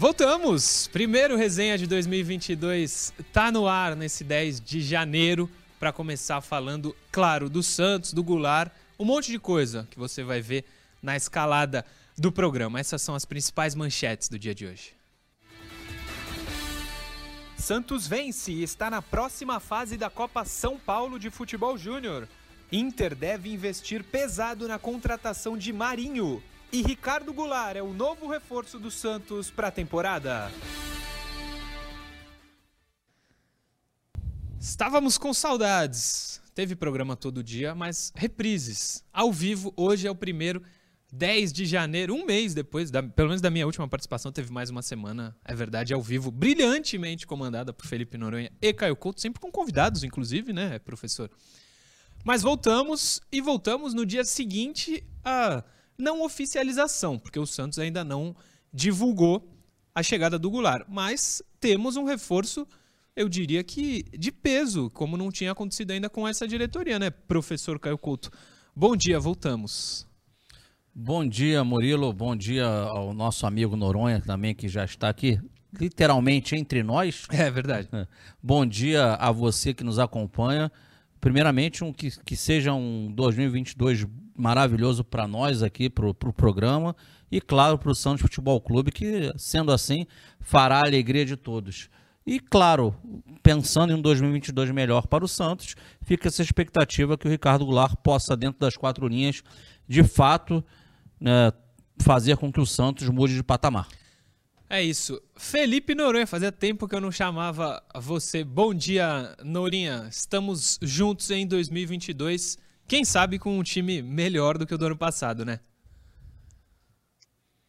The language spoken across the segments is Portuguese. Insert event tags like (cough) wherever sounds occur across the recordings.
Voltamos! Primeiro resenha de 2022 tá no ar nesse 10 de janeiro para começar falando, claro, do Santos, do Goulart, um monte de coisa que você vai ver na escalada do programa. Essas são as principais manchetes do dia de hoje. Santos vence e está na próxima fase da Copa São Paulo de Futebol Júnior. Inter deve investir pesado na contratação de Marinho. E Ricardo Goulart é o novo reforço do Santos para a temporada. Estávamos com saudades. Teve programa todo dia, mas reprises. Ao vivo, hoje é o primeiro 10 de janeiro, um mês depois, da, pelo menos da minha última participação, teve mais uma semana, é verdade, ao vivo, brilhantemente comandada por Felipe Noronha e Caio Couto, sempre com convidados, inclusive, né, professor? Mas voltamos e voltamos no dia seguinte a não oficialização, porque o Santos ainda não divulgou a chegada do Goulart. Mas temos um reforço, eu diria que de peso, como não tinha acontecido ainda com essa diretoria, né, professor Caio Couto? Bom dia, voltamos. Bom dia, Murilo. Bom dia ao nosso amigo Noronha também, que já está aqui literalmente entre nós. É verdade. (laughs) Bom dia a você que nos acompanha. Primeiramente, um, que, que seja um 2022 maravilhoso para nós aqui, para o pro programa, e claro, para o Santos Futebol Clube, que, sendo assim, fará a alegria de todos. E claro, pensando em um 2022 melhor para o Santos, fica essa expectativa que o Ricardo Goulart possa, dentro das quatro linhas, de fato, né, fazer com que o Santos mude de patamar. É isso. Felipe Noronha, fazia tempo que eu não chamava você. Bom dia, Nourinha. Estamos juntos em 2022 quem sabe com um time melhor do que o do ano passado, né?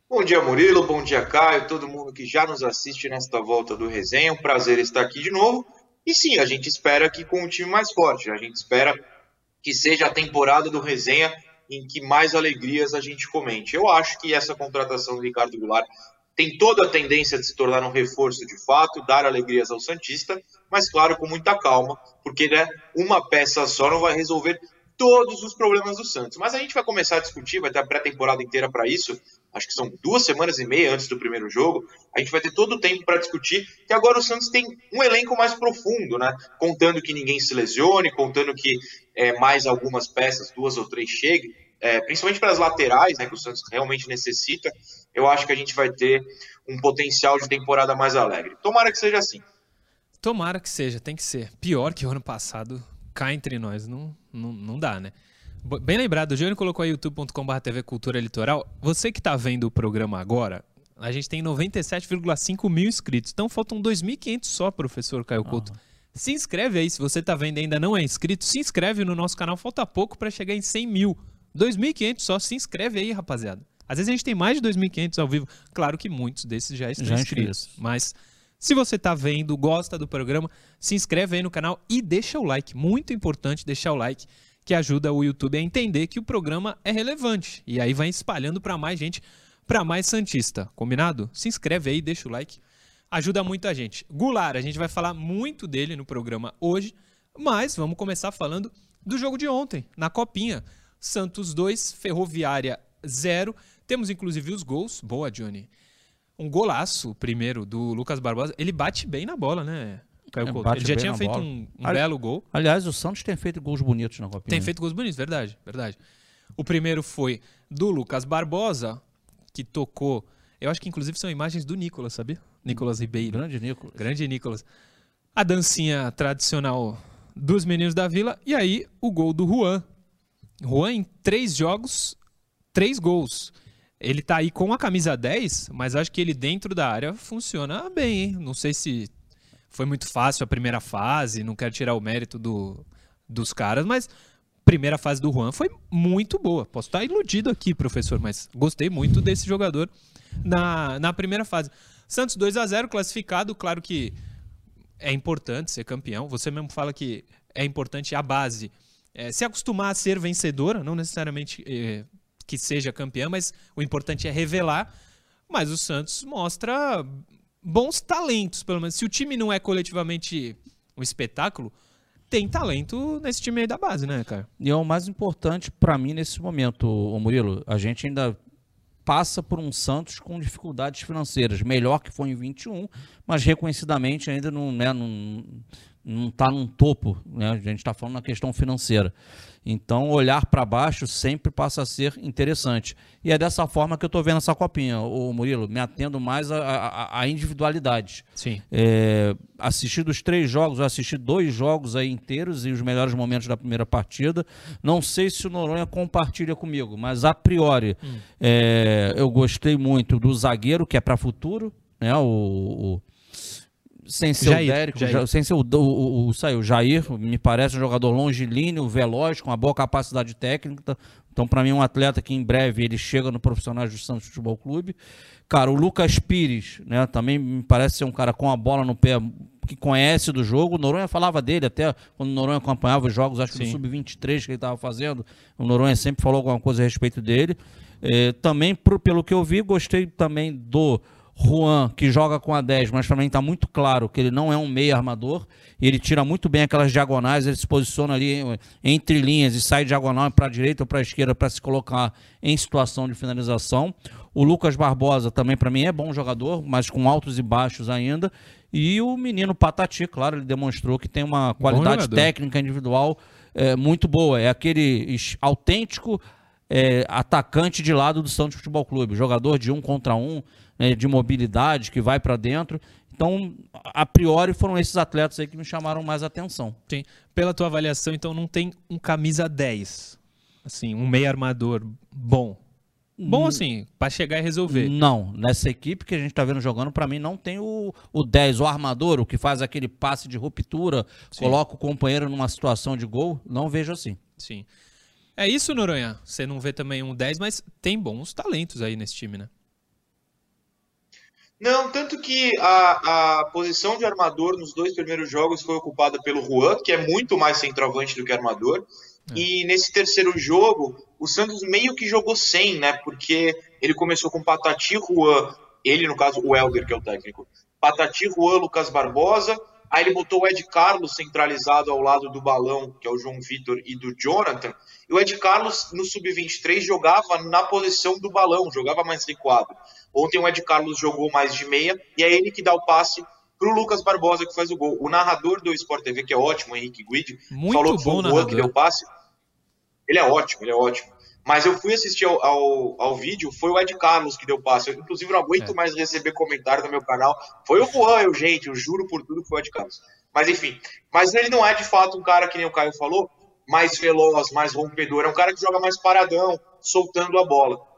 Bom dia, Murilo. Bom dia, Caio. Todo mundo que já nos assiste nesta volta do resenha. Um prazer estar aqui de novo. E sim, a gente espera que com um time mais forte. A gente espera que seja a temporada do resenha em que mais alegrias a gente comente. Eu acho que essa contratação do Ricardo Goulart tem toda a tendência de se tornar um reforço de fato, dar alegrias ao Santista, mas claro, com muita calma, porque né, uma peça só não vai resolver todos os problemas do Santos. Mas a gente vai começar a discutir, vai ter a pré-temporada inteira para isso. Acho que são duas semanas e meia antes do primeiro jogo. A gente vai ter todo o tempo para discutir. Que agora o Santos tem um elenco mais profundo, né? Contando que ninguém se lesione, contando que é, mais algumas peças, duas ou três, cheguem. É, principalmente para as laterais, né, que o Santos realmente necessita, eu acho que a gente vai ter um potencial de temporada mais alegre. Tomara que seja assim. Tomara que seja, tem que ser. Pior que o ano passado, cá entre nós, não, não, não dá, né? Bem lembrado, o Júnior colocou aí youtube.com.br TV Cultura Litoral. Você que está vendo o programa agora, a gente tem 97,5 mil inscritos. Então faltam 2.500 só, professor Caio Couto. Uhum. Se inscreve aí, se você está vendo e ainda não é inscrito, se inscreve no nosso canal. Falta pouco para chegar em 100 mil. 2.500 só, se inscreve aí, rapaziada. Às vezes a gente tem mais de 2.500 ao vivo. Claro que muitos desses já estão já inscritos. Mas se você está vendo, gosta do programa, se inscreve aí no canal e deixa o like. Muito importante deixar o like, que ajuda o YouTube a entender que o programa é relevante. E aí vai espalhando para mais gente, para mais Santista. Combinado? Se inscreve aí, deixa o like. Ajuda muito a gente. Goulart, a gente vai falar muito dele no programa hoje, mas vamos começar falando do jogo de ontem, na Copinha. Santos 2, Ferroviária 0. Temos inclusive os gols. Boa, Johnny um golaço primeiro do Lucas Barbosa. Ele bate bem na bola, né? Caio é, Ele já tinha feito bola. um, um Ali, belo gol. Aliás, o Santos tem feito gols bonitos na Copinha. Tem feito gols bonitos, verdade, verdade. O primeiro foi do Lucas Barbosa, que tocou. Eu acho que inclusive são imagens do Nicolas, sabia? Nicolas Ribeiro. Grande Nicolas. Grande Nicolas. A dancinha tradicional dos meninos da vila. E aí, o gol do Juan. Juan, em três jogos, três gols. Ele tá aí com a camisa 10, mas acho que ele dentro da área funciona bem, hein? Não sei se foi muito fácil a primeira fase, não quero tirar o mérito do, dos caras, mas primeira fase do Juan foi muito boa. Posso estar iludido aqui, professor, mas gostei muito desse jogador na, na primeira fase. Santos 2 a 0 classificado, claro que é importante ser campeão. Você mesmo fala que é importante a base. É, se acostumar a ser vencedora, não necessariamente é, que seja campeã, mas o importante é revelar. Mas o Santos mostra bons talentos, pelo menos. Se o time não é coletivamente um espetáculo, tem talento nesse time aí da base, né, cara? E é o mais importante para mim nesse momento, o Murilo. A gente ainda passa por um Santos com dificuldades financeiras. Melhor que foi em 21, mas reconhecidamente ainda não, né, não, não está num topo. Né? A gente está falando na questão financeira. Então, olhar para baixo sempre passa a ser interessante. E é dessa forma que eu estou vendo essa copinha, o Murilo, me atendo mais a, a, a individualidades. Sim. É, assisti dos três jogos, eu assisti dois jogos aí inteiros e os melhores momentos da primeira partida. Não sei se o Noronha compartilha comigo, mas a priori hum. é, eu gostei muito do zagueiro, que é para futuro, né? O, o sem ser Jair, o Dérico, Jair. sem ser o, o, o, saiu, Jair, me parece um jogador longilíneo, veloz, com uma boa capacidade técnica. Então, para mim, um atleta que em breve ele chega no profissional do Santos Futebol Clube. Cara, o Lucas Pires, né, também me parece ser um cara com a bola no pé que conhece do jogo. O Noronha falava dele até quando o Noronha acompanhava os jogos, acho que Sim. no Sub-23 que ele estava fazendo. O Noronha sempre falou alguma coisa a respeito dele. É, também, por, pelo que eu vi, gostei também do Juan, que joga com a 10, mas também está muito claro que ele não é um meio armador. Ele tira muito bem aquelas diagonais, ele se posiciona ali entre linhas e sai diagonal para a direita ou para a esquerda para se colocar em situação de finalização. O Lucas Barbosa também, para mim, é bom jogador, mas com altos e baixos ainda. E o menino Patati, claro, ele demonstrou que tem uma qualidade técnica individual é, muito boa. É aquele autêntico é, atacante de lado do Santos Futebol Clube, jogador de um contra um né, de mobilidade, que vai para dentro. Então, a priori, foram esses atletas aí que me chamaram mais atenção. Sim. Pela tua avaliação, então, não tem um camisa 10, assim, um meio armador bom. Bom assim, para chegar e resolver. Não, nessa equipe que a gente está vendo jogando, para mim não tem o, o 10, o armador, o que faz aquele passe de ruptura, Sim. coloca o companheiro numa situação de gol, não vejo assim. Sim. É isso, Noronha. Você não vê também um 10, mas tem bons talentos aí nesse time, né? Não, tanto que a, a posição de armador nos dois primeiros jogos foi ocupada pelo Juan, que é muito mais centroavante do que armador. É. E nesse terceiro jogo, o Santos meio que jogou sem, né? Porque ele começou com Patati, Juan, ele, no caso, o Helder, que é o técnico. Patati, Juan, Lucas Barbosa. Aí ele botou o Ed Carlos centralizado ao lado do balão, que é o João Vitor e do Jonathan. E o Ed Carlos, no Sub-23, jogava na posição do balão, jogava mais recuado. Ontem o Ed Carlos jogou mais de meia e é ele que dá o passe para o Lucas Barbosa que faz o gol. O narrador do Sport TV, que é ótimo, Henrique Guide, Muito falou que foi o que deu o passe. Ele é ótimo, ele é ótimo. Mas eu fui assistir ao, ao, ao, vídeo, foi o Ed Carlos que deu passe. Eu, inclusive, não aguento é. mais receber comentário no meu canal. Foi o Juan, eu, gente, eu juro por tudo que foi o Ed Carlos. Mas enfim, mas ele não é de fato um cara que nem o Caio falou, mais veloz, mais rompedor. É um cara que joga mais paradão, soltando a bola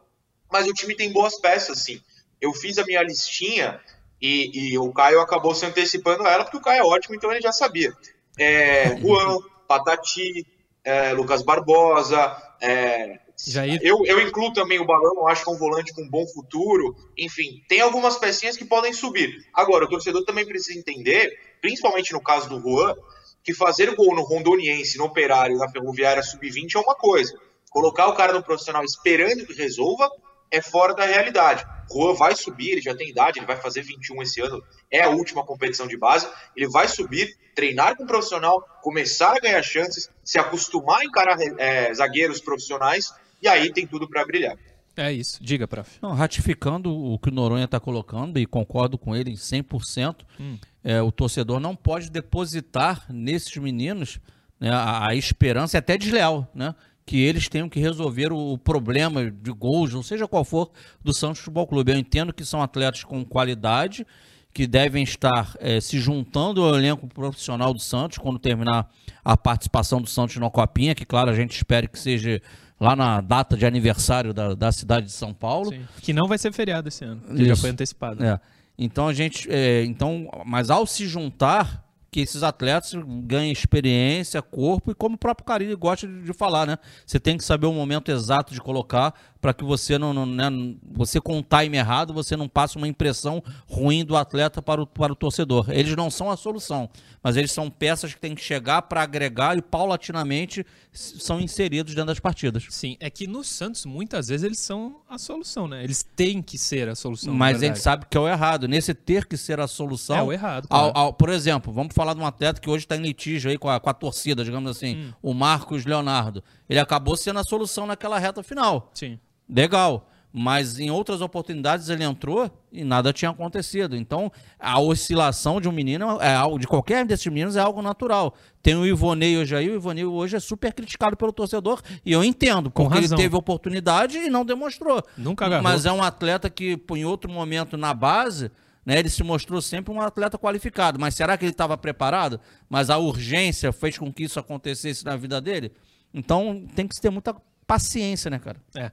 mas o time tem boas peças, sim. Eu fiz a minha listinha e, e o Caio acabou se antecipando a ela, porque o Caio é ótimo, então ele já sabia. É, (laughs) Juan, Patati, é, Lucas Barbosa, é, Jair. Eu, eu incluo também o Balão, acho que é um volante com um bom futuro. Enfim, tem algumas pecinhas que podem subir. Agora, o torcedor também precisa entender, principalmente no caso do Juan, que fazer gol no Rondoniense, no Operário, na Ferroviária Sub-20 é uma coisa. Colocar o cara no profissional esperando que resolva é fora da realidade. Juan vai subir, ele já tem idade, ele vai fazer 21 esse ano, é a última competição de base. Ele vai subir, treinar com um profissional, começar a ganhar chances, se acostumar a encarar é, zagueiros profissionais, e aí tem tudo para brilhar. É isso, diga, prof. Não, ratificando o que o Noronha está colocando, e concordo com ele em 100%, hum. é, o torcedor não pode depositar nesses meninos né, a, a esperança, é até desleal, né? Que eles tenham que resolver o problema de gols, não seja qual for, do Santos Futebol Clube. Eu entendo que são atletas com qualidade, que devem estar é, se juntando ao elenco profissional do Santos quando terminar a participação do Santos na Copinha, que, claro, a gente espera que seja lá na data de aniversário da, da cidade de São Paulo. Sim, que não vai ser feriado esse ano, que Isso. já foi antecipado. É. Então a gente, é, então, mas ao se juntar, que esses atletas ganhem experiência, corpo e como o próprio Carilli gosta de, de, falar, né? Você tem que saber o momento exato de colocar para que você não, não né, você com o time errado, você não passe uma impressão ruim do atleta para o, para o torcedor. Eles não são a solução, mas eles são peças que têm que chegar para agregar e paulatinamente são inseridos dentro das partidas. Sim, é que no Santos muitas vezes eles são a solução, né? Eles têm que ser a solução. Mas a gente sabe que é o errado. Nesse ter que ser a solução. É o errado. Claro. Ao, ao, por exemplo, vamos falar de um atleta que hoje está em litígio aí com a, com a torcida, digamos assim, hum. o Marcos Leonardo. Ele acabou sendo a solução naquela reta final. Sim. Legal. Mas em outras oportunidades ele entrou e nada tinha acontecido. Então, a oscilação de um menino, é algo, de qualquer desses meninos, é algo natural. Tem o Ivonei hoje aí, o Ivonei hoje é super criticado pelo torcedor, e eu entendo, porque ele teve oportunidade e não demonstrou. Nunca agarrou. Mas é um atleta que, em outro momento na base, né, ele se mostrou sempre um atleta qualificado. Mas será que ele estava preparado? Mas a urgência fez com que isso acontecesse na vida dele? Então tem que ter muita paciência, né, cara? É.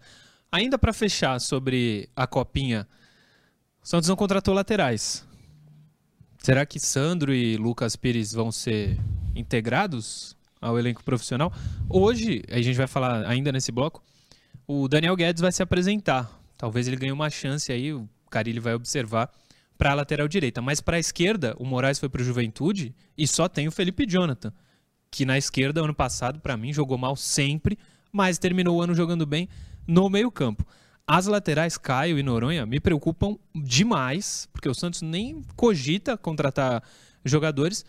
Ainda para fechar sobre a copinha, o Santos não contratou laterais. Será que Sandro e Lucas Pires vão ser integrados ao elenco profissional? Hoje, a gente vai falar ainda nesse bloco, o Daniel Guedes vai se apresentar. Talvez ele ganhe uma chance aí, o Carilli vai observar para a lateral direita. Mas para a esquerda, o Moraes foi para o Juventude e só tem o Felipe Jonathan, que na esquerda, ano passado, para mim, jogou mal sempre, mas terminou o ano jogando bem no meio-campo. As laterais, Caio e Noronha, me preocupam demais, porque o Santos nem cogita contratar jogadores,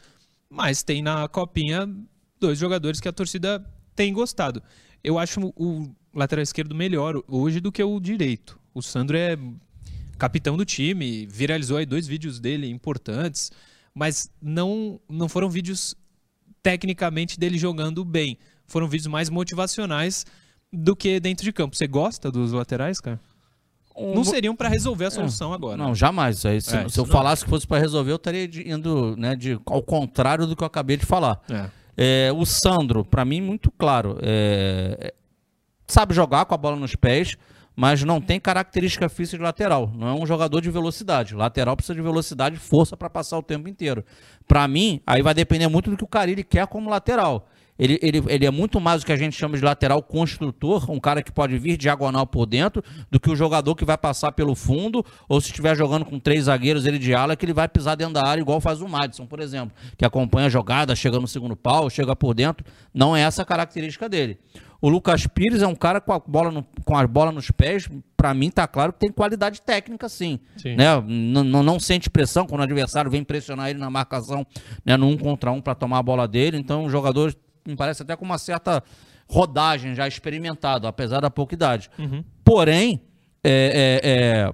mas tem na copinha dois jogadores que a torcida tem gostado. Eu acho o lateral esquerdo melhor hoje do que o direito. O Sandro é capitão do time, viralizou aí dois vídeos dele importantes, mas não, não foram vídeos tecnicamente dele jogando bem. Foram vídeos mais motivacionais do que dentro de campo. Você gosta dos laterais, cara? Um... Não seriam para resolver a é. solução é. agora. Não, jamais. Aí, se, é, se eu não. falasse que fosse para resolver, eu estaria indo né, de, ao contrário do que eu acabei de falar. É. É, o Sandro, para mim, muito claro. É, sabe jogar com a bola nos pés, mas não tem característica física de lateral. Não é um jogador de velocidade. Lateral precisa de velocidade e força para passar o tempo inteiro. Para mim, aí vai depender muito do que o Carilli quer como lateral. Ele, ele, ele é muito mais o que a gente chama de lateral construtor, um cara que pode vir diagonal por dentro, do que o jogador que vai passar pelo fundo, ou se estiver jogando com três zagueiros, ele de ala, que ele vai pisar dentro da área, igual faz o Madison, por exemplo, que acompanha a jogada, chega no segundo pau, chega por dentro. Não é essa a característica dele. O Lucas Pires é um cara com a bola, no, com a bola nos pés, para mim tá claro que tem qualidade técnica sim. sim. Né? Não, não sente pressão quando o adversário vem pressionar ele na marcação, né, no um contra um para tomar a bola dele. Então, o jogador me parece até com uma certa rodagem já experimentado, apesar da pouca idade. Uhum. Porém, é, é, é,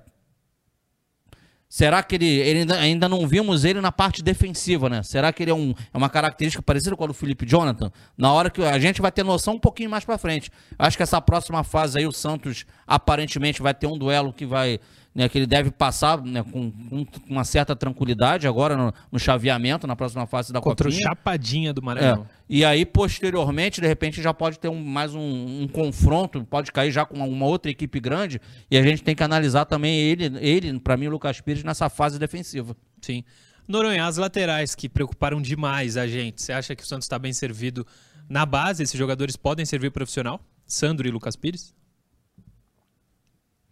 será que ele, ele ainda, ainda, não vimos ele na parte defensiva, né? Será que ele é, um, é uma característica parecida com a do Felipe Jonathan? Na hora que a gente vai ter noção um pouquinho mais para frente. Acho que essa próxima fase aí o Santos aparentemente vai ter um duelo que vai né, que ele deve passar né, com, com, uma certa tranquilidade agora no, no, chaveamento, na próxima fase da Contra Copinha. o Chapadinha do Maranhão. É. E aí, posteriormente, de repente, já pode ter um, mais um, um, confronto, pode cair já com uma, uma, outra equipe grande, e a gente tem que analisar também ele, ele para mim, o Lucas Pires, nessa fase defensiva. Sim. Noronha, as laterais que preocuparam demais a gente, você acha que o Santos está bem servido na base? Esses jogadores podem servir profissional? Sandro e Lucas Pires?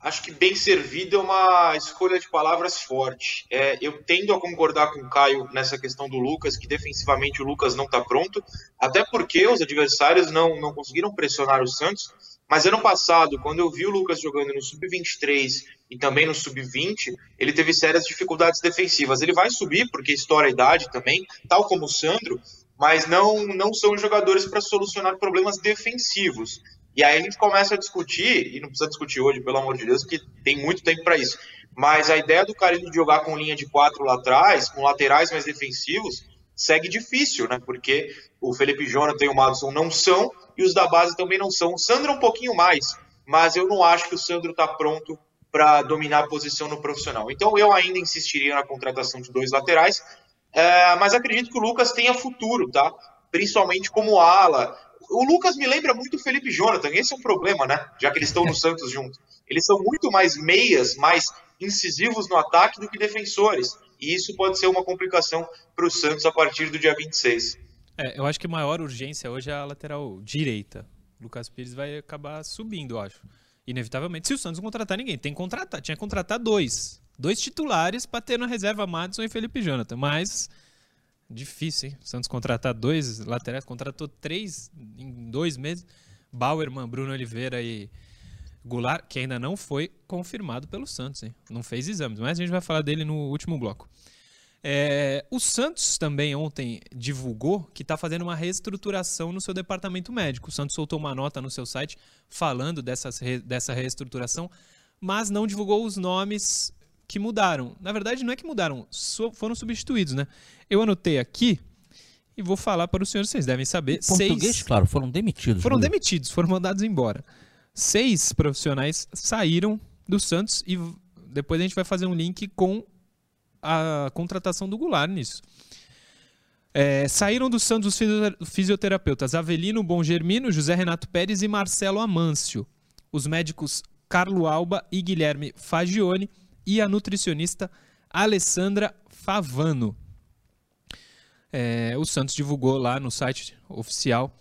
Acho que bem servido é uma escolha de palavras forte. É, eu tendo a concordar com o Caio nessa questão do Lucas, que defensivamente o Lucas não está pronto, até porque os adversários não, não conseguiram pressionar o Santos. Mas ano passado, quando eu vi o Lucas jogando no Sub-23 e também no Sub-20, ele teve sérias dificuldades defensivas. Ele vai subir, porque estoura a idade também, tal como o Sandro, mas não, não são jogadores para solucionar problemas defensivos. E aí a gente começa a discutir, e não precisa discutir hoje, pelo amor de Deus, porque tem muito tempo para isso. Mas a ideia do Carilho de jogar com linha de quatro lá atrás, com laterais mais defensivos, segue difícil, né? Porque o Felipe Jonathan e o Madison não são, e os da base também não são. O Sandro um pouquinho mais, mas eu não acho que o Sandro está pronto para dominar a posição no profissional. Então eu ainda insistiria na contratação de dois laterais, é, mas acredito que o Lucas tenha futuro, tá? Principalmente como ala, o Lucas me lembra muito o Felipe Jonathan, esse é um problema, né? Já que eles estão no (laughs) Santos juntos. Eles são muito mais meias, mais incisivos no ataque do que defensores. E isso pode ser uma complicação para o Santos a partir do dia 26. É, eu acho que a maior urgência hoje é a lateral direita. O Lucas Pires vai acabar subindo, eu acho. Inevitavelmente, se o Santos não contratar ninguém, tem que contratar. Tinha que contratar dois. Dois titulares para ter na reserva Madison e Felipe Jonathan. Mas Difícil, hein? O Santos contratar dois laterais, contratou três em dois meses. Bauerman, Bruno Oliveira e Goulart, que ainda não foi confirmado pelo Santos, hein? Não fez exames, mas a gente vai falar dele no último bloco. É, o Santos também ontem divulgou que está fazendo uma reestruturação no seu departamento médico. O Santos soltou uma nota no seu site falando dessas, dessa reestruturação mas não divulgou os nomes que mudaram. Na verdade, não é que mudaram, foram substituídos, né? Eu anotei aqui e vou falar para os senhores, vocês devem saber. Em português, seis... claro, foram demitidos. Foram demitidos, foram mandados embora. Seis profissionais saíram do Santos e depois a gente vai fazer um link com a contratação do Goulart nisso. É, saíram do Santos os fisioterapeutas Avelino Bom Germino, José Renato Pérez e Marcelo Amâncio. Os médicos Carlo Alba e Guilherme Fagione e a nutricionista Alessandra Favano. É, o Santos divulgou lá no site oficial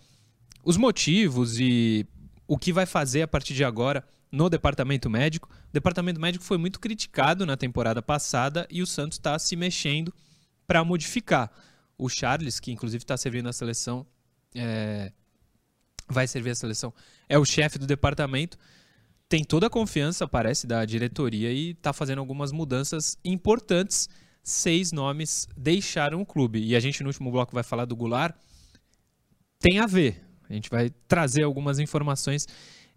os motivos e o que vai fazer a partir de agora no departamento médico. O departamento médico foi muito criticado na temporada passada e o Santos está se mexendo para modificar. O Charles, que inclusive está servindo a seleção, é, vai servir a seleção, é o chefe do departamento. Tem toda a confiança, parece, da diretoria e está fazendo algumas mudanças importantes. Seis nomes deixaram o clube. E a gente, no último bloco, vai falar do Goulart. Tem a ver. A gente vai trazer algumas informações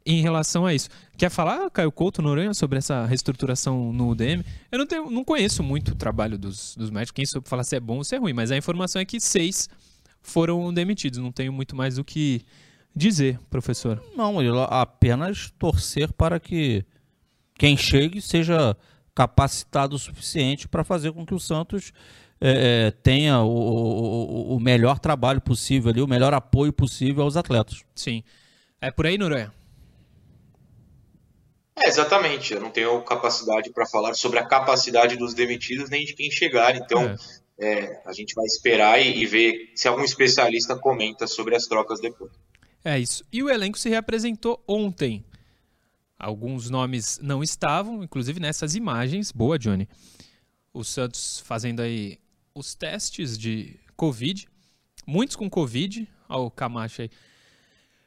em relação a isso. Quer falar, Caio Couto Noronha, sobre essa reestruturação no UDM? Eu não, tenho, não conheço muito o trabalho dos, dos médicos, quem soube falar se é bom ou se é ruim, mas a informação é que seis foram demitidos. Não tenho muito mais o que dizer, professor. Não, apenas torcer para que quem chegue seja capacitado o suficiente para fazer com que o Santos é, tenha o, o, o, melhor trabalho possível ali, o melhor apoio possível aos atletas. Sim. É por aí, Noronha? É, exatamente. Eu não tenho capacidade para falar sobre a capacidade dos demitidos nem de quem chegar. Então, é. É, a gente vai esperar e, e, ver se algum especialista comenta sobre as trocas depois. É isso. E o elenco se reapresentou ontem. Alguns nomes não estavam, inclusive nessas imagens. Boa, Johnny. O Santos fazendo aí os testes de Covid. Muitos com Covid. Olha o Camacho aí.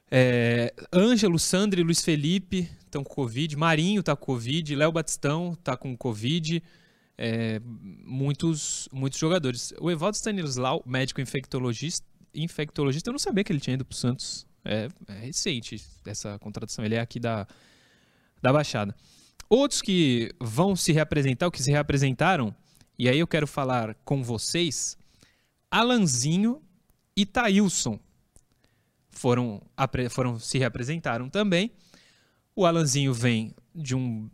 É, Ângelo, Sandri, Luiz Felipe estão com Covid, Marinho está com Covid, Léo Batistão está com Covid, é, muitos, muitos jogadores. O Evaldo Stanislau, médico infectologista, infectologista, eu não sabia que ele tinha ido para o Santos. É, é, recente essa contratação, ele é aqui da, da Baixada. Outros que vão se reapresentar, ou que se reapresentaram, e aí eu quero falar com vocês, Alanzinho e Taílson foram, foram se reapresentaram também. O Alanzinho vem de um,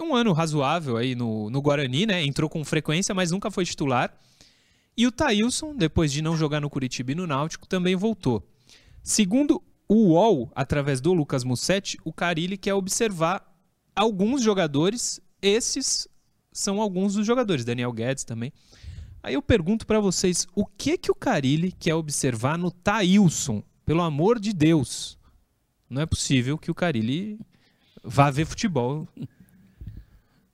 um ano razoável aí no, no Guarani, né? Entrou com frequência, mas nunca foi titular. E o Thailson, depois de não jogar no Curitiba e no Náutico, também voltou. Segundo o UOL, através do Lucas Mussetti, o Carilli quer observar alguns jogadores. Esses são alguns dos jogadores, Daniel Guedes também. Aí eu pergunto para vocês, o que que o Carilli quer observar no Thailson? Pelo amor de Deus. Não é possível que o Carilli vá ver futebol.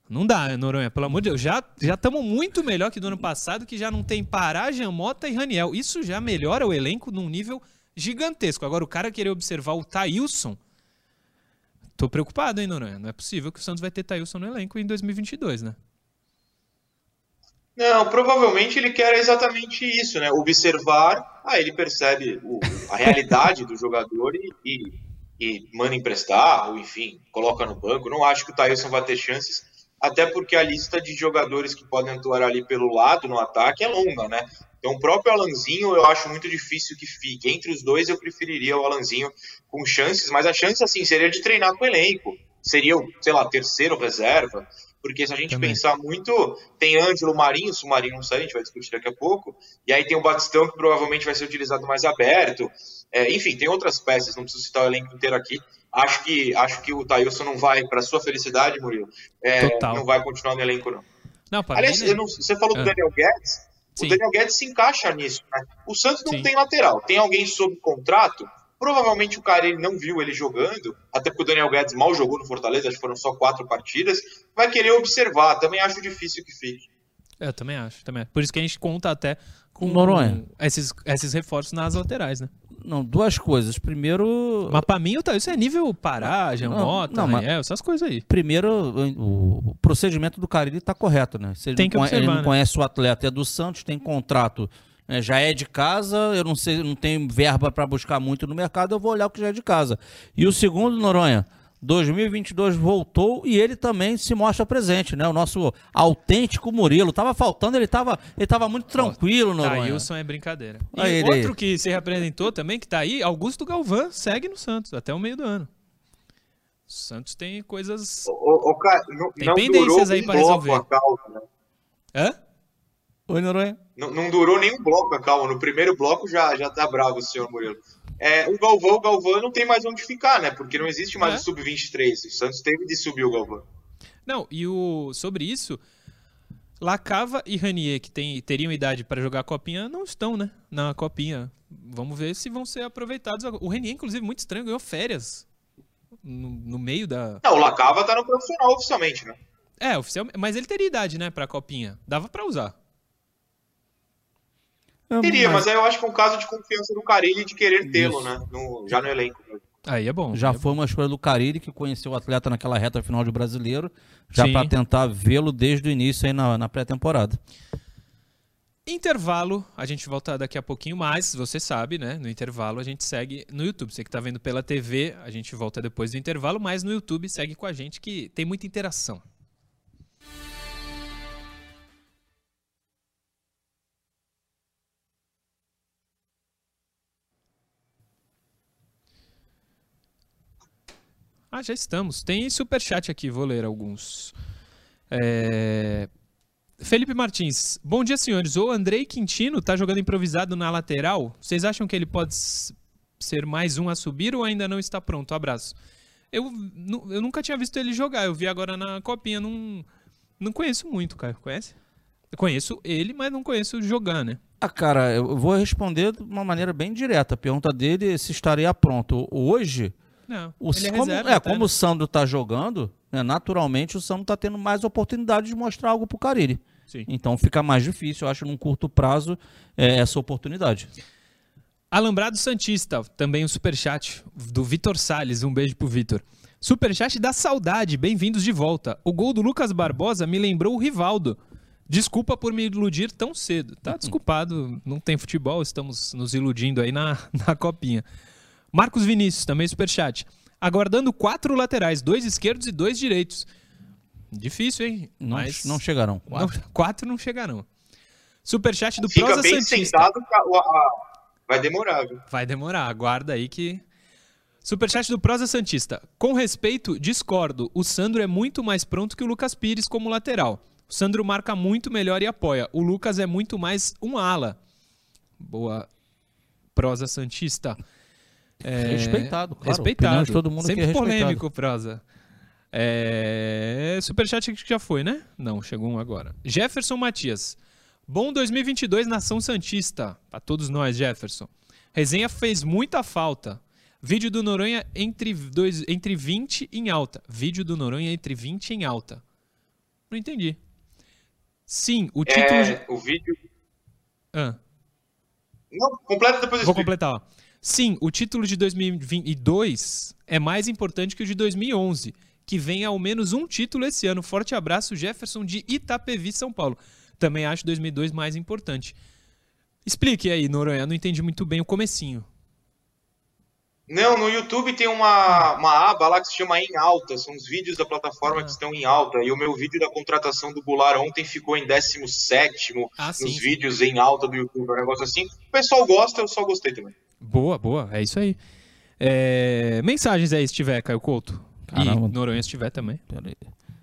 Não dá, Noronha, pelo amor de Deus. Já estamos muito melhor que do ano passado, que já não tem Pará, Jamota e Raniel. Isso já melhora o elenco num nível gigantesco. Agora, o cara querer observar o Thailson. Tô preocupado, hein, Noronha? Não é possível que o Santos vai ter Thailson no elenco em 2022, né? Não, provavelmente ele quer exatamente isso, né? Observar, ah, ele percebe o, a realidade do jogador e, e, e, manda emprestar, ou enfim, coloca no banco. Não acho que o Thailson vai ter chances, até porque a lista de jogadores que podem atuar ali pelo lado no ataque é longa, né? Então, o próprio Alanzinho eu acho muito difícil que fique. Entre os dois, eu preferiria o Alanzinho com chances, mas a chance, assim, seria de treinar com o elenco. Seria, sei lá, terceiro reserva. Porque se a gente Também. pensar muito, tem Ângelo Marinho, se o Marinho não sair, a gente vai discutir daqui a pouco. E aí tem o Batistão, que provavelmente vai ser utilizado mais aberto. É, enfim, tem outras peças, não preciso citar o elenco inteiro aqui. Acho que, acho que o Thailson não vai, para sua felicidade, Murilo, é, não vai continuar no elenco, não. não Aliás, mim, não, você falou do é. Daniel Guedes. Sim. O Daniel Guedes se encaixa nisso. Né? O Santos não Sim. tem lateral. Tem alguém sob contrato Provavelmente o cara ele não viu ele jogando, até porque o Daniel Guedes mal jogou no Fortaleza, acho que foram só quatro partidas. Vai querer observar, também acho difícil que fique. Eu também acho, também. Por isso que a gente conta até com Noronha. esses, esses reforços nas laterais, né? Não, duas coisas. Primeiro. Mas pra mim, isso é nível Pará, Mota, Raniel, essas coisas aí. Primeiro, o procedimento do Carilli tá correto, né? Se ele tem que não, observar, ele não né? conhece o atleta, é do Santos, tem contrato né, já é de casa, eu não sei, não tenho verba para buscar muito no mercado, eu vou olhar o que já é de casa. E o segundo, Noronha, 2022 voltou e ele também se mostra presente, né? O nosso autêntico Murilo. Tava faltando, ele tava, ele tava muito tranquilo, no Taílson é brincadeira. E aí. outro que se representou também, que tá aí, Augusto Galvão, segue no Santos, até o meio do ano. O Santos tem coisas... Ô, ô, cara, não, Tem não pendências durou aí um pra bloco resolver. a calma, né? Hã? Oi, Noronha. Não, não durou nenhum bloco a calma. No primeiro bloco já, já tá bravo o senhor Murilo. É, o Galvão, o Galvão não tem mais onde ficar, né? Porque não existe mais É. o Sub-23. O Santos teve de subir o Galvão. Não, e o sobre isso, Lacava e Ranier, que tem, teriam idade para jogar a copinha, não estão, né? Na copinha. Vamos ver se vão ser aproveitados. O Renier, inclusive, muito estranho, ganhou férias no, no meio da. Não, o Lacava tá no profissional oficialmente, né? É, oficial, mas ele teria idade, né, pra copinha. Dava pra usar. Teria, mas aí eu acho que é um caso de confiança do Carilli de querer tê-lo, né? No- já no elenco. Aí é bom. Já é foi uma escolha do Carille, que conheceu o atleta naquela reta final de brasileiro, já para tentar vê-lo desde o início aí na, na pré-temporada. Intervalo, a gente volta daqui a pouquinho mais, você sabe, né? No intervalo a gente segue no YouTube. Você que tá vendo pela TV, a gente volta depois do intervalo, mas no YouTube segue com a gente que tem muita interação. Ah, já estamos. Tem superchat aqui, vou ler alguns. É, Felipe Martins, bom dia, senhores. O Andrei Quintino tá jogando improvisado na lateral. Vocês acham que ele pode ser mais um a subir ou ainda não está pronto? Abraço. Eu, eu nunca tinha visto ele jogar. Eu vi agora na copinha. Não, não conheço muito, cara. Conhece? Eu conheço ele, mas não conheço jogar, né? Ah, cara, eu vou responder de uma maneira bem direta. A pergunta dele é se estaria pronto hoje. Não. O, é como, reserva é, até, como né? o Sandro tá jogando, né, naturalmente o Sandro tá tendo mais oportunidade de mostrar algo pro Carille. Sim. Então fica mais difícil, eu acho, num curto prazo, é, essa oportunidade. Alambrado Santista, também um superchat do Vitor Salles. Um beijo pro Vitor. Superchat da saudade, bem-vindos de volta. O gol do Lucas Barbosa me lembrou o Rivaldo. Desculpa por me iludir tão cedo. Tá (laughs) desculpado, não tem futebol, estamos nos iludindo aí na, (laughs) na copinha. Marcos Vinícius, também superchat. Aguardando quatro laterais, dois esquerdos e dois direitos. Difícil, hein? Não, Mas não chegarão. não- quatro não chegarão. Superchat do Fica Prosa bem Santista. sentado, vai demorar, viu? Vai demorar, aguarda aí que. Superchat do Prosa Santista. Com respeito, discordo. O Sandro é muito mais pronto que o Lucas Pires como lateral. O Sandro marca muito melhor e apoia. O Lucas é muito mais um ala. Boa Prosa Santista. É, Respeitado, claro. Respeitado. de todo mundo Sempre aqui é polêmico, Prosa. É... Superchat que já foi, né? Não, chegou um agora. Jefferson Matias. Bom 2022, Nação Santista. Pra todos nós, Jefferson. Resenha fez muita falta. Vídeo do Noronha entre, dois, entre 20 em alta. Vídeo do Noronha entre 20 em alta. Não entendi. Sim, o título. de- É, o vídeo. Ah. Não, completa depois Vou explico. completar. ó. Sim, o título de 2022 é mais importante que o de 2011, que vem ao menos um título esse ano. Forte abraço, Jefferson de Itapevi, São Paulo. Também acho 2002 mais importante. Explique aí, Noronha, não entendi muito bem o comecinho. Não, no YouTube tem uma, uma aba lá que se chama Em Alta. São os vídeos da plataforma Ah. que estão em alta. E o meu vídeo da contratação do Goulart ontem ficou em 17 Ah, sim. nos sim. vídeos em alta do YouTube. Um negócio assim. O pessoal gosta, eu só gostei também. Boa, boa, é isso aí. É, Mensagens aí, se tiver, Caio Couto. Caramba. E Noronha, se tiver também.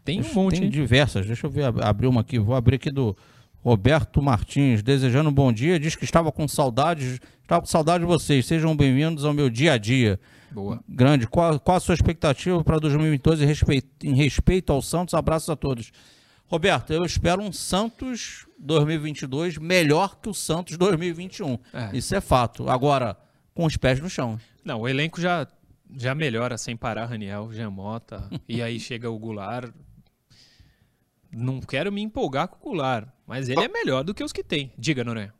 Tem um monte. Tem hein? diversas. Deixa eu ver, ab- abrir uma aqui. Vou abrir aqui do Roberto Martins, desejando um bom dia. Diz que estava com saudades, estava com saudade de vocês. Sejam bem-vindos ao meu dia a dia. Boa. Grande. Qual, qual a sua expectativa para 2022 em respeito, em respeito ao Santos? Abraços a todos. Roberto, eu espero um Santos 2022 melhor que o Santos 2021. É. Isso é fato. Agora, com os pés no chão. Não, o elenco já, já melhora sem parar, Raniel, Jean Mota. (laughs) e aí chega o Goulart. Não quero me empolgar com o Goulart, mas ele é melhor do que os que tem. Diga, Noronha.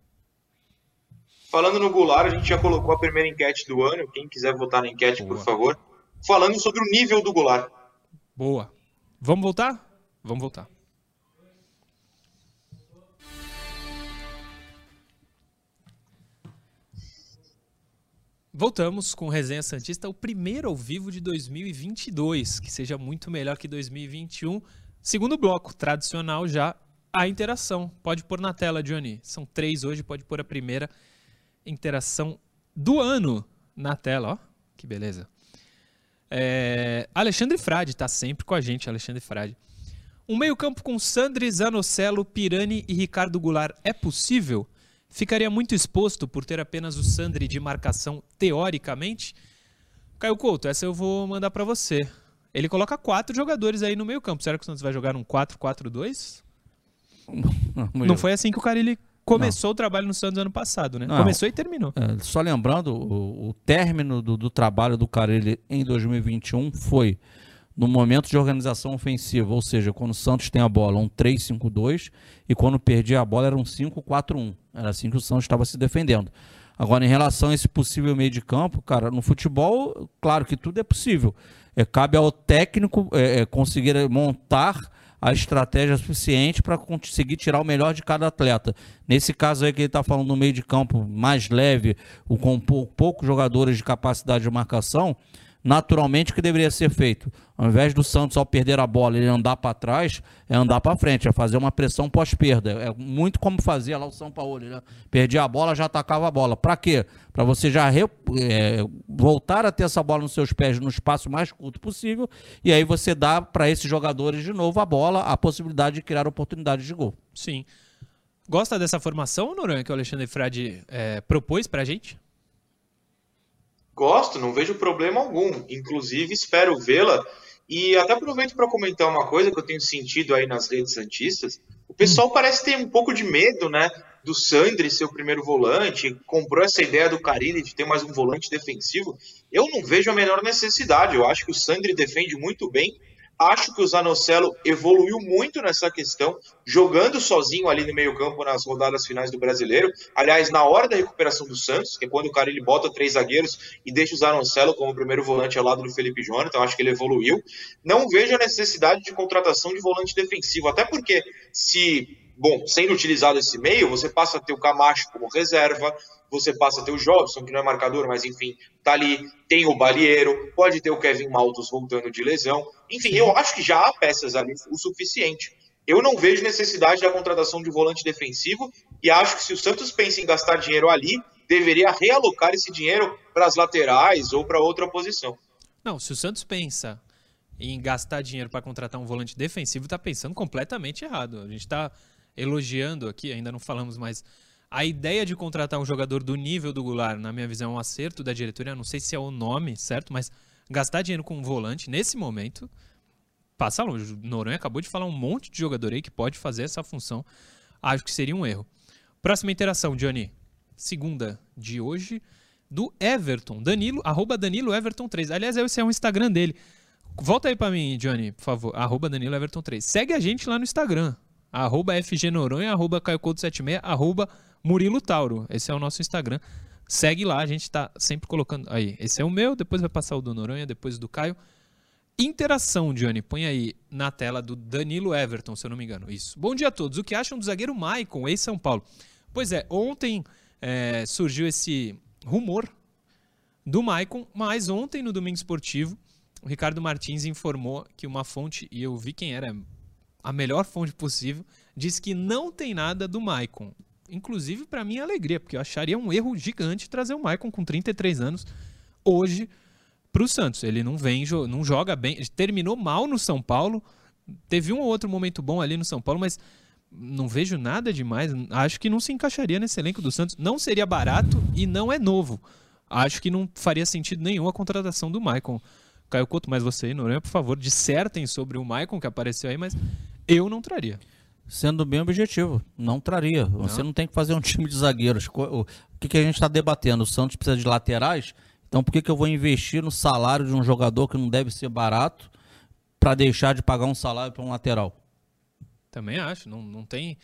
Falando no Goulart, a gente já colocou a primeira enquete do ano. Quem quiser votar na enquete, Boa. por favor. Falando sobre o nível do Goulart. Boa. Vamos voltar? Vamos voltar. Voltamos com Resenha Santista, o primeiro ao vivo de 2022, que seja muito melhor que 2021. Segundo bloco, tradicional já, a interação. Pode pôr na tela, Johnny. São três hoje, pode pôr a primeira interação do ano na tela, ó. Que beleza. É... Alexandre Frade está sempre com a gente, Alexandre Frade. Um meio-campo com Sandri, Zanocelo, Pirani e Ricardo Goulart é possível? Ficaria muito exposto por ter apenas o Sandri de marcação teoricamente? Caio Couto, essa eu vou mandar para você. Ele coloca quatro jogadores aí no meio-campo. Será que o Santos vai jogar um 4-4-2? Não foi assim que o cara ele começou não. o trabalho no Santos ano passado, né? Não, Começou e terminou. É, só lembrando, o, o término do, do, trabalho do Carilli em 2021 foi no momento de organização ofensiva, ou seja, quando o Santos tem a bola, um 3-5-2, e quando perdia a bola era um 5-4-1. Era assim que o Santos estava se defendendo. Agora, em relação a esse possível meio de campo, cara, no futebol, claro que tudo é possível. É, cabe ao técnico é, é, conseguir montar a estratégia suficiente para conseguir tirar o melhor de cada atleta. Nesse caso aí que ele está falando no meio de campo mais leve, com poucos jogadores de capacidade de marcação, naturalmente o que deveria ser feito? Ao invés do Santos, ao perder a bola, ele andar para trás, é andar para frente, é fazer uma pressão pós-perda. É muito como fazia lá o São Paulo. Né? Perdia a bola, já atacava a bola. Para quê? Para você já re, é, voltar a ter essa bola nos seus pés no espaço mais curto possível, e aí você dá para esses jogadores de novo a bola, a possibilidade de criar oportunidades de gol. Sim. Gosta dessa formação, Noronha, que o Alexandre Frade é, propôs para a gente? Gosto, não vejo problema algum. Inclusive, espero vê-la. E até aproveito para comentar uma coisa que eu tenho sentido aí nas redes santistas. O pessoal hum. parece ter um pouco de medo, né? Do Sandri ser o primeiro volante, comprou essa ideia do Carilli de ter mais um volante defensivo. Eu não vejo a menor necessidade. Eu acho que o Sandri defende muito bem Acho que o Zanocelo evoluiu muito nessa questão, jogando sozinho ali no meio-campo nas rodadas finais do brasileiro. Aliás, na hora da recuperação do Santos, que é quando o cara ele bota três zagueiros e deixa o Zanocelo como primeiro volante ao lado do Felipe Jonathan, então acho que ele evoluiu. Não vejo a necessidade de contratação de volante defensivo, até porque se bom, sendo utilizado esse meio, você passa a ter o Camacho como reserva, você passa a ter o Jobson, que não é marcador, mas enfim, tá ali, tem o Balieiro, pode ter o Kevin Maltos voltando de lesão. Enfim, eu acho que já há peças ali o suficiente. Eu não vejo necessidade da contratação de volante defensivo e acho que se o Santos pensa em gastar dinheiro ali, deveria realocar esse dinheiro para as laterais ou para outra posição. Não, se o Santos pensa em gastar dinheiro para contratar um volante defensivo, está pensando completamente errado. A gente está elogiando aqui, ainda não falamos mais a ideia de contratar um jogador do nível do Goulart, na minha visão, é um acerto da diretoria. Não sei se é o nome certo, mas gastar dinheiro com um volante nesse momento passa longe. O Noronha acabou de falar um monte de jogador aí que pode fazer essa função. Acho que seria um erro. Próxima interação, Johnny. Segunda de hoje, do Everton. Danilo, arroba Danilo Everton 3. Aliás, esse é o Instagram dele. Volta aí para mim, Johnny, por favor. Arroba Danilo Everton 3. Segue a gente lá no Instagram. Arroba FG Noronha, arroba Caio 76, arroba Murilo Tauro. Esse é o nosso Instagram. Segue lá, a gente está sempre colocando. Aí, esse é o meu, depois vai passar o do Noronha, depois do Caio. Interação, Johnny. Põe aí na tela do Danilo Everton, se eu não me engano. Isso. Bom dia a todos. O que acham do zagueiro Maicon, ex-São Paulo? Pois é, ontem é, surgiu esse rumor do Maicon, mas ontem no Domingo Esportivo, o Ricardo Martins informou que uma fonte, e eu vi quem era, a melhor fonte possível, diz que não tem nada do Maicon inclusive para minha alegria, porque eu acharia um erro gigante trazer o Maicon com 33 anos hoje para o Santos. Ele não vem, não joga bem, terminou mal no São Paulo, teve um ou outro momento bom ali no São Paulo, mas não vejo nada demais. Acho que não se encaixaria nesse elenco do Santos. Não seria barato e não é novo. Acho que não faria sentido nenhum a contratação do Maicon. Caio Couto, mas você e Noronha, por favor, dissertem sobre o Maicon que apareceu aí, mas eu não traria sendo bem objetivo. Não traria. Não. Você não tem que fazer um time de zagueiros. O que, que a gente está debatendo? O Santos precisa de laterais. Então por que, que eu vou investir no salário de um jogador que não deve ser barato para deixar de pagar um salário para um lateral? Também acho. Não, não, tem,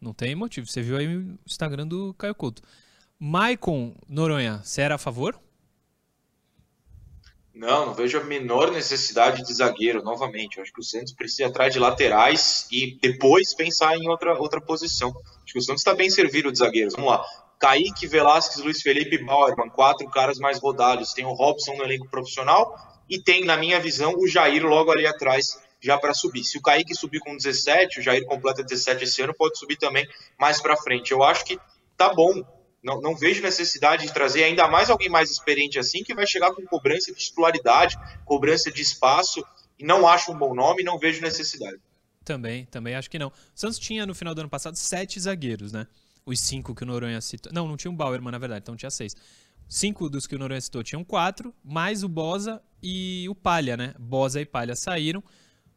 não tem motivo. Você viu aí o Instagram do Caio Couto. Maicon Noronha, você era a favor? Não, não vejo a menor necessidade de zagueiro, novamente. Eu acho que o Santos precisa atrás de laterais e depois pensar em outra, outra posição. Acho que o Santos está bem servido de zagueiros. Vamos lá. Kaique, Velasquez, Luiz Felipe e Bauerman, quatro caras mais rodados. Tem o Robson no elenco profissional e tem, na minha visão, o Jair logo ali atrás já para subir. Se o Kaique subir com 17, o Jair completa 17 esse ano, pode subir também mais para frente. Eu acho que tá bom. Não, não, vejo necessidade de trazer ainda mais alguém mais experiente assim, que vai chegar com cobrança de titularidade, cobrança de espaço, e não acho um bom nome, não vejo necessidade. Também, também acho que não. O Santos tinha no final do ano passado sete zagueiros, né? os cinco que o Noronha citou. Não, não tinha um Bauerman, na verdade, então tinha seis. Cinco dos que o Noronha citou tinham quatro, mais o Bosa e o Palha, né? Bosa e Palha saíram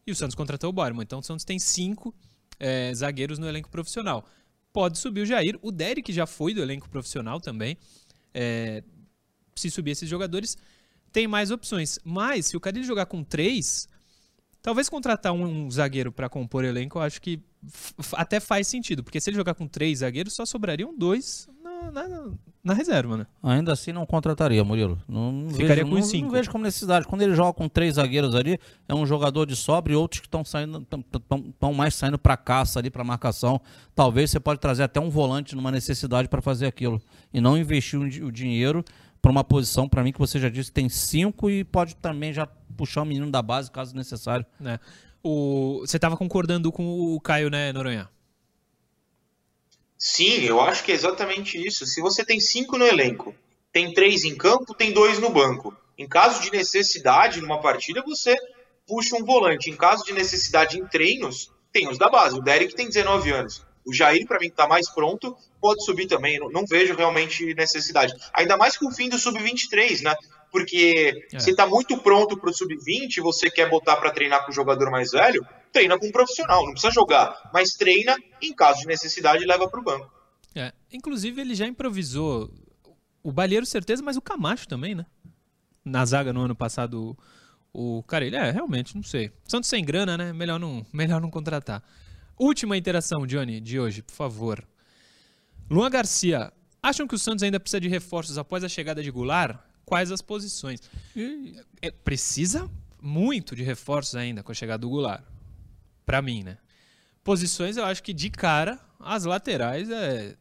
e o Santos contratou o Bauerman. Então o Santos tem cinco é, zagueiros no elenco profissional. Pode subir o Jair, o Derek já foi do elenco profissional também. É, se subir esses jogadores, tem mais opções. Mas se o Cadilho jogar com três, talvez contratar um, um zagueiro para compor elenco, eu acho que até faz sentido, porque se ele jogar com três zagueiros, só sobrariam dois na, na, reserva, né? Ainda assim não contrataria, Murilo. Não, não Ficaria vejo, com cinco. Não vejo como necessidade. Quando ele joga com três zagueiros ali, é um jogador de sobra e outros que estão saindo, estão mais saindo para caça ali, para marcação. Talvez você pode trazer até um volante numa necessidade para fazer aquilo. E não investir o dinheiro para uma posição, para mim, que você já disse, tem cinco e pode também já puxar o menino da base, caso necessário. É. O... Você estava concordando com o Caio, né, Noronha? Sim, eu acho que é exatamente isso. Se você tem cinco no elenco, tem três em campo, tem dois no banco. Em caso de necessidade numa partida, você puxa um volante. Em caso de necessidade em treinos, tem os da base. O Derek tem 19 anos. O Jair, para mim, está mais pronto, pode subir também. Não, não, vejo realmente necessidade. Ainda mais com o fim do Sub-23, né? Porque é. se está muito pronto para o sub-20, você quer botar para treinar com o jogador mais velho, treina com um profissional, não precisa jogar, mas treina, em caso de necessidade, leva para o banco. É. Inclusive, ele já improvisou o Balheiro, certeza, mas o Camacho também, né? Na zaga no ano passado, o cara, ele é, realmente, não sei. Santos sem grana, né? Melhor não, (laughs) melhor não contratar. Última interação, Johnny, de hoje, por favor. Luan Garcia, acham que o Santos ainda precisa de reforços após a chegada de Goulart? Quais as posições. E, é, precisa muito de reforços ainda com a chegada do Goulart. Para mim, né? Posições, eu acho que de cara, as laterais é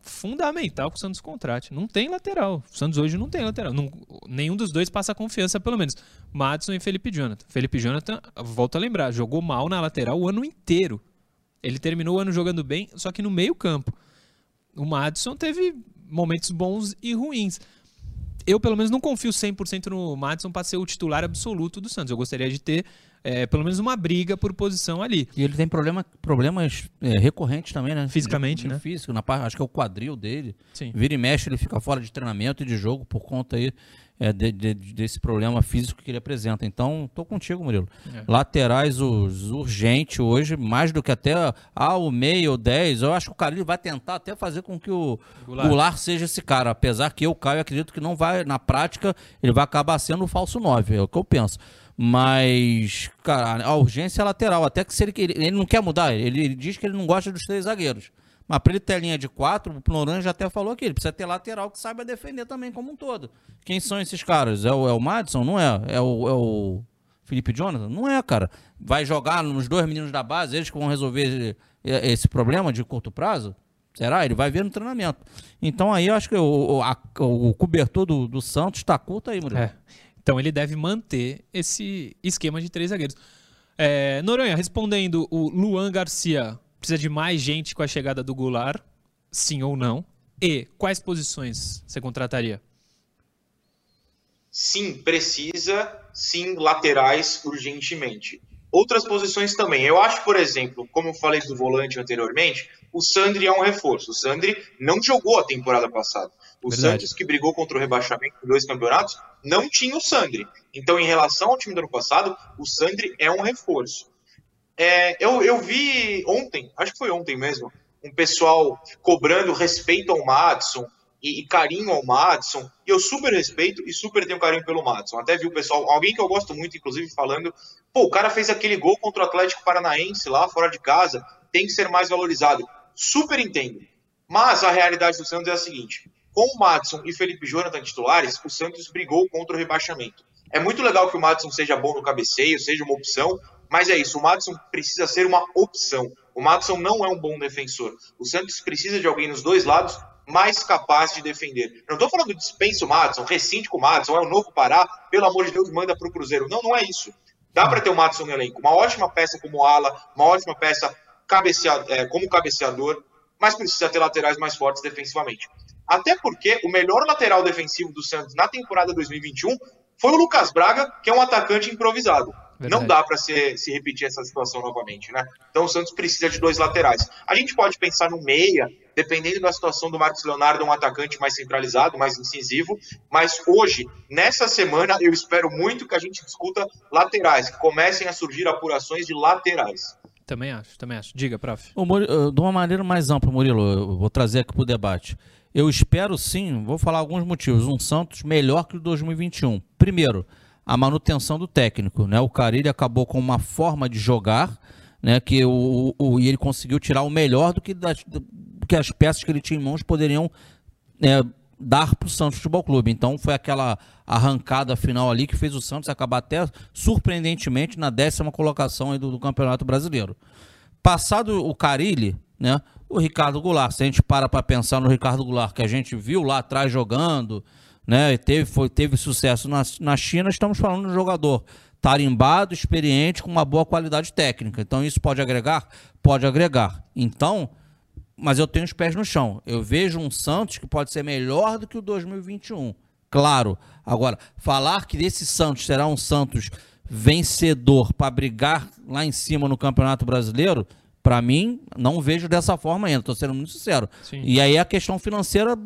fundamental que o Santos contrate. Não tem lateral. O Santos hoje não tem lateral. Não, nenhum dos dois passa confiança, pelo menos. Madison e Felipe Jonathan. Felipe Jonathan, volto a lembrar, jogou mal na lateral o ano inteiro. Ele terminou o ano jogando bem, só que no meio campo. O Madison teve momentos bons e ruins eu pelo menos não confio 100% no Madison para ser o titular absoluto do Santos. Eu gostaria de ter é, pelo menos uma briga por posição ali. E ele tem problema, problemas é, recorrentes também, né? Fisicamente, de, de né? Físico, na parte, acho que é o quadril dele. Sim. Vira e mexe, ele fica fora de treinamento e de jogo por conta aí é, de, de, desse problema físico que ele apresenta. Então, tô contigo, Murilo. É. Laterais os, urgente hoje, mais do que até ah, o meio, o 10. Eu acho que o Carilho vai tentar até fazer com que o Goulart. Goulart seja esse cara. Apesar que eu, Caio, acredito que não vai, na prática, ele vai acabar sendo o falso 9. É o que eu penso. Mas, cara, a urgência é lateral. Até que se ele, ele não quer mudar, ele, ele diz que ele não gosta dos três zagueiros. Mas para ele ter linha de quatro, o Noronha já até falou que ele precisa ter lateral que saiba defender também como um todo. Quem são esses caras? É o, é o Madison? Não é? É o, é o Felipe Jonathan? Não é, cara. Vai jogar nos dois meninos da base, eles que vão resolver esse problema de curto prazo? Será? Ele vai ver no treinamento. Então aí eu acho que o, a, o cobertor do, do Santos está curto aí, Murilo. É. Então ele deve manter esse esquema de três zagueiros. É, Noronha, respondendo o Luan Garcia Precisa de mais gente com a chegada do Goulart? Sim ou não? E quais posições você contrataria? Sim, precisa. Sim, laterais urgentemente. Outras posições também. Eu acho, por exemplo, como eu falei do volante anteriormente, o Sandri é um reforço. O Sandri não jogou a temporada passada. O Verdade. Santos, que brigou contra o rebaixamento em dois campeonatos, não tinha o Sandri. Então, em relação ao time do ano passado, o Sandri é um reforço. É, eu, eu vi ontem, acho que foi ontem mesmo, um pessoal cobrando respeito ao Madison e, e, carinho ao Madison. E eu super respeito e super tenho carinho pelo Madison. Até vi o pessoal, alguém que eu gosto muito, inclusive, falando: pô, o cara fez aquele gol contra o Atlético Paranaense lá fora de casa, tem que ser mais valorizado. Super entendo. Mas a realidade do Santos é a seguinte: com o Madison e Felipe Jonathan titulares, o Santos brigou contra o rebaixamento. É muito legal que o Madison seja bom no cabeceio, seja uma opção, mas é isso, o Madison precisa ser uma opção. O Madison não é um bom defensor. O Santos precisa de alguém nos dois lados mais capaz de defender. Eu não estou falando dispensa o Madison, rescinde com o Madison, é o novo Pará, pelo amor de Deus, manda para o Cruzeiro. Não, não é isso. Dá para ter o Madison no elenco. Uma ótima peça como ala, uma ótima peça é, como cabeceador, mas precisa ter laterais mais fortes defensivamente. Até porque o melhor lateral defensivo do Santos na temporada 2021 foi o Lucas Braga, que é um atacante improvisado. Verdade. Não dá para se, se repetir essa situação novamente, né? Então o Santos precisa de dois laterais. A gente pode pensar no meia, dependendo da situação do Marcos Leonardo, um atacante mais centralizado, mais incisivo. Mas hoje, nessa semana, eu espero muito que a gente discuta laterais, que comecem a surgir apurações de laterais. Também acho, também acho. Diga, prof. Murilo, de uma maneira mais ampla, Murilo, eu vou trazer aqui para o debate. Eu espero sim, vou falar alguns motivos, um Santos melhor que o 2021. Primeiro, a manutenção do técnico. Né? O Carilli acabou com uma forma de jogar né, que o, o, e ele conseguiu tirar o melhor do que, das, do que as peças que ele tinha em mãos poderiam é, dar para o Santos Futebol Clube. Então foi aquela arrancada final ali que fez o Santos acabar até surpreendentemente na décima colocação do, do, Campeonato Brasileiro. Passado o Carilli, né, o Ricardo Goulart, se a gente para para pensar no Ricardo Goulart que a gente viu lá atrás jogando, né, teve, foi, teve sucesso na, na China, estamos falando de um jogador tarimbado, experiente, com uma boa qualidade técnica. Então isso pode agregar? Pode agregar. Então, mas eu tenho os pés no chão. Eu vejo um Santos que pode ser melhor do que o 2021. Claro. Agora, falar que esse Santos será um Santos vencedor para brigar lá em cima no Campeonato Brasileiro, para mim, não vejo dessa forma ainda. Estou sendo muito sincero. Sim. E aí a questão financeira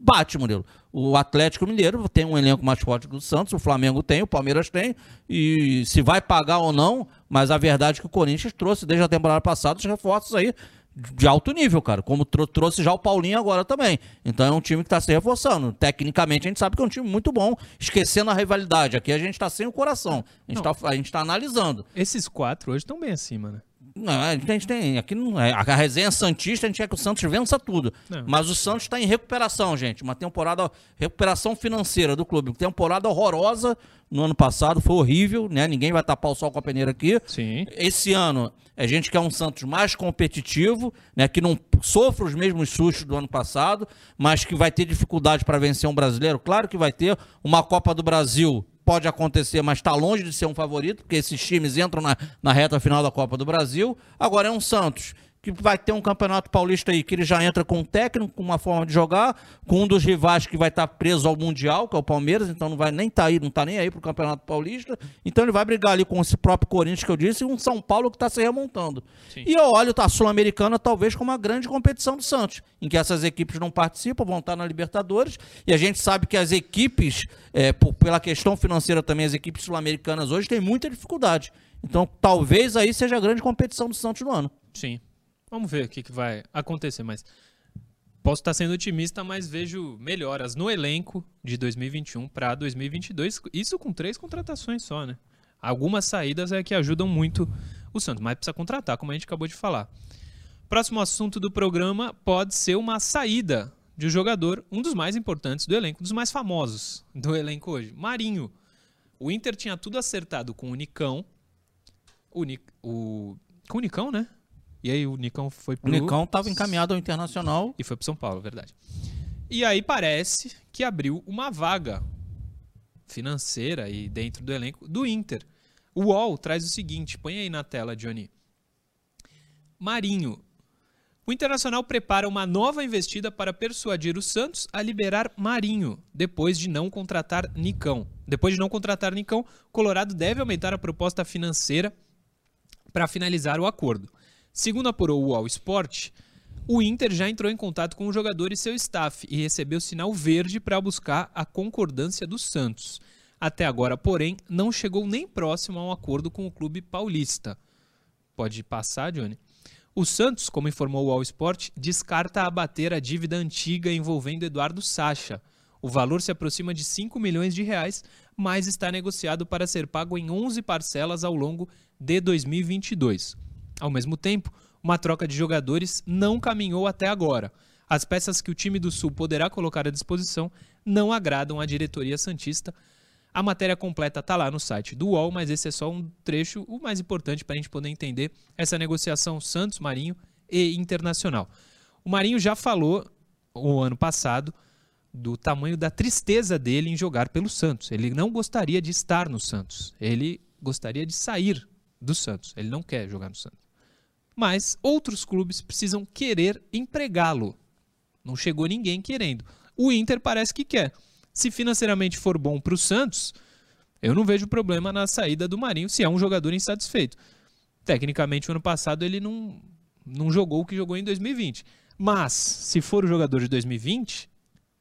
bate, Murilo. O Atlético Mineiro tem um elenco mais forte que o Santos, o Flamengo tem, o Palmeiras tem, e se vai pagar ou não, mas a verdade é que o Corinthians trouxe desde a temporada passada os reforços aí de alto nível, cara, como trouxe já o Paulinho agora também. Então é um time que está se reforçando. Tecnicamente a gente sabe que é um time muito bom, esquecendo a rivalidade. Aqui a gente está sem o coração, a gente está tá analisando. Esses quatro hoje estão bem acima, né? Não, a gente tem. Aqui não é. A resenha Santista, a gente quer que o Santos vença tudo. Não. Mas o Santos está em recuperação, gente. Uma temporada. Recuperação financeira do clube. Temporada horrorosa no ano passado, foi horrível, né? Ninguém vai tapar o sol com a peneira aqui. Sim. Esse ano, a gente quer um Santos mais competitivo, né? Que não sofra os mesmos sustos do ano passado, mas que vai ter dificuldade para vencer um brasileiro. Claro que vai ter. Uma Copa do Brasil pode acontecer, mas está longe de ser um favorito, porque esses times entram na, na reta final da Copa do Brasil. Agora é um Santos que vai ter um campeonato paulista aí que ele já entra com um técnico, com uma forma de jogar, com um dos rivais que vai estar tá preso ao Mundial, que é o Palmeiras, então não vai nem estar tá aí, não está nem aí para o Campeonato Paulista. Então ele vai brigar ali com esse próprio Corinthians que eu disse e um São Paulo que está se remontando. Sim. E eu olho a Sul-Americana talvez como uma grande competição do Santos, em que essas equipes não participam, vão estar na Libertadores, e a gente sabe que as equipes, é, por, pela questão financeira também, as equipes sul-americanas hoje têm muita dificuldade. Então talvez aí seja a grande competição do Santos no ano. Sim. Vamos ver o que, que vai acontecer, mas posso estar sendo otimista, mas vejo melhoras no elenco de 2021 para 2022. Isso com três contratações só, né? Algumas saídas é que ajudam muito o Santos, mas precisa contratar, como a gente acabou de falar. Próximo assunto do programa pode ser uma saída de um jogador, um dos mais importantes do elenco, um dos mais famosos do elenco hoje, Marinho. O Inter tinha tudo acertado com o Nicão. O, o com o Nicão, né? E aí o Nicão foi pro... O Nicão estava encaminhado ao Internacional. E foi pro São Paulo, verdade. E aí parece que abriu uma vaga financeira e dentro do elenco do Inter. O UOL traz o seguinte, põe aí na tela, Johnny. Marinho. O Internacional prepara uma nova investida para persuadir o Santos a liberar Marinho, depois de não contratar Nicão. Depois de não contratar Nicão, Colorado deve aumentar a proposta financeira para finalizar o acordo. Segundo apurou o UOL Sport, o Inter já entrou em contato com o jogador e seu staff e recebeu sinal verde para buscar a concordância do Santos. Até agora, porém, não chegou nem próximo a um acordo com o clube paulista. Pode passar, Johnny? O Santos, como informou o All Sport, descarta abater a dívida antiga envolvendo Eduardo Sacha. O valor se aproxima de 5 milhões de reais, mas está negociado para ser pago em 11 parcelas ao longo de 2022. Ao mesmo tempo, uma troca de jogadores não caminhou até agora. As peças que o time do Sul poderá colocar à disposição não agradam à diretoria Santista. A matéria completa está lá no site do UOL, mas esse é só um trecho, o mais importante para a gente poder entender essa negociação Santos, Marinho e Internacional. O Marinho já falou o ano passado do tamanho da tristeza dele em jogar pelo Santos. Ele não gostaria de estar no Santos. Ele gostaria de sair do Santos. Ele não quer jogar no Santos. Mas outros clubes precisam querer empregá-lo. Não chegou ninguém querendo. O Inter parece que quer. Se financeiramente for bom para o Santos, eu não vejo problema na saída do Marinho se é um jogador insatisfeito. Tecnicamente, o ano passado ele não, não jogou o que jogou em 2020. Mas, se for o jogador de 2020,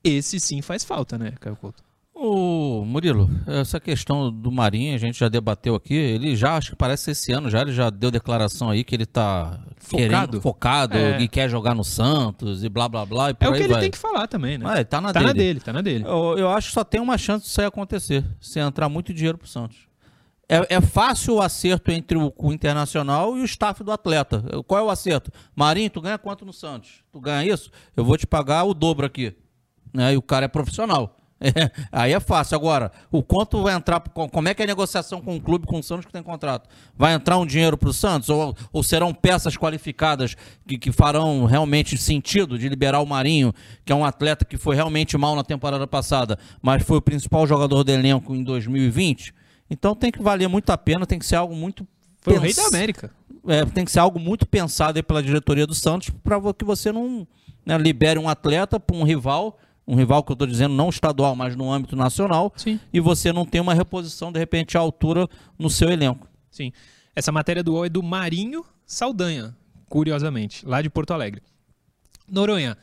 esse sim faz falta, né, Caio Couto? Ô, Murilo, essa questão do Marinho a gente já debateu aqui. Ele já, acho que parece esse ano já, ele já deu declaração aí que ele tá Focado? querendo, focado É. e quer jogar no Santos e blá blá blá. E É o que ele vai. tem que falar também, né? Ah, tá na tá dele. na dele, tá na dele. Eu, eu acho que só tem uma chance disso aí acontecer, se entrar muito dinheiro pro Santos. É, é fácil o acerto entre o, o Internacional e o staff do atleta. Qual é o acerto? Marinho, tu ganha quanto no Santos? Tu ganha isso? Eu vou te pagar o dobro aqui. Né? E o cara é profissional. É, (laughs) aí é fácil. Agora, o quanto vai entrar, co- como é que é a negociação com o clube, com o Santos que tem contrato? Vai entrar um dinheiro pro Santos? Ou, ou serão peças qualificadas que, que farão realmente sentido de liberar o Marinho, que é um atleta que foi realmente mal na temporada passada, mas foi o principal jogador do elenco em 2020? Então tem que valer muito a pena, tem que ser algo muito. Foi o rei pens- da América. é, tem que ser algo muito pensado aí pela diretoria do Santos para que você não né, libere um atleta para um rival, um rival que eu estou dizendo não estadual, mas no âmbito nacional, Sim. e você não tem uma reposição de repente à altura no seu elenco. Sim. Essa matéria do UOL é do Marinho Saldanha, curiosamente, lá de Porto Alegre. Noronha,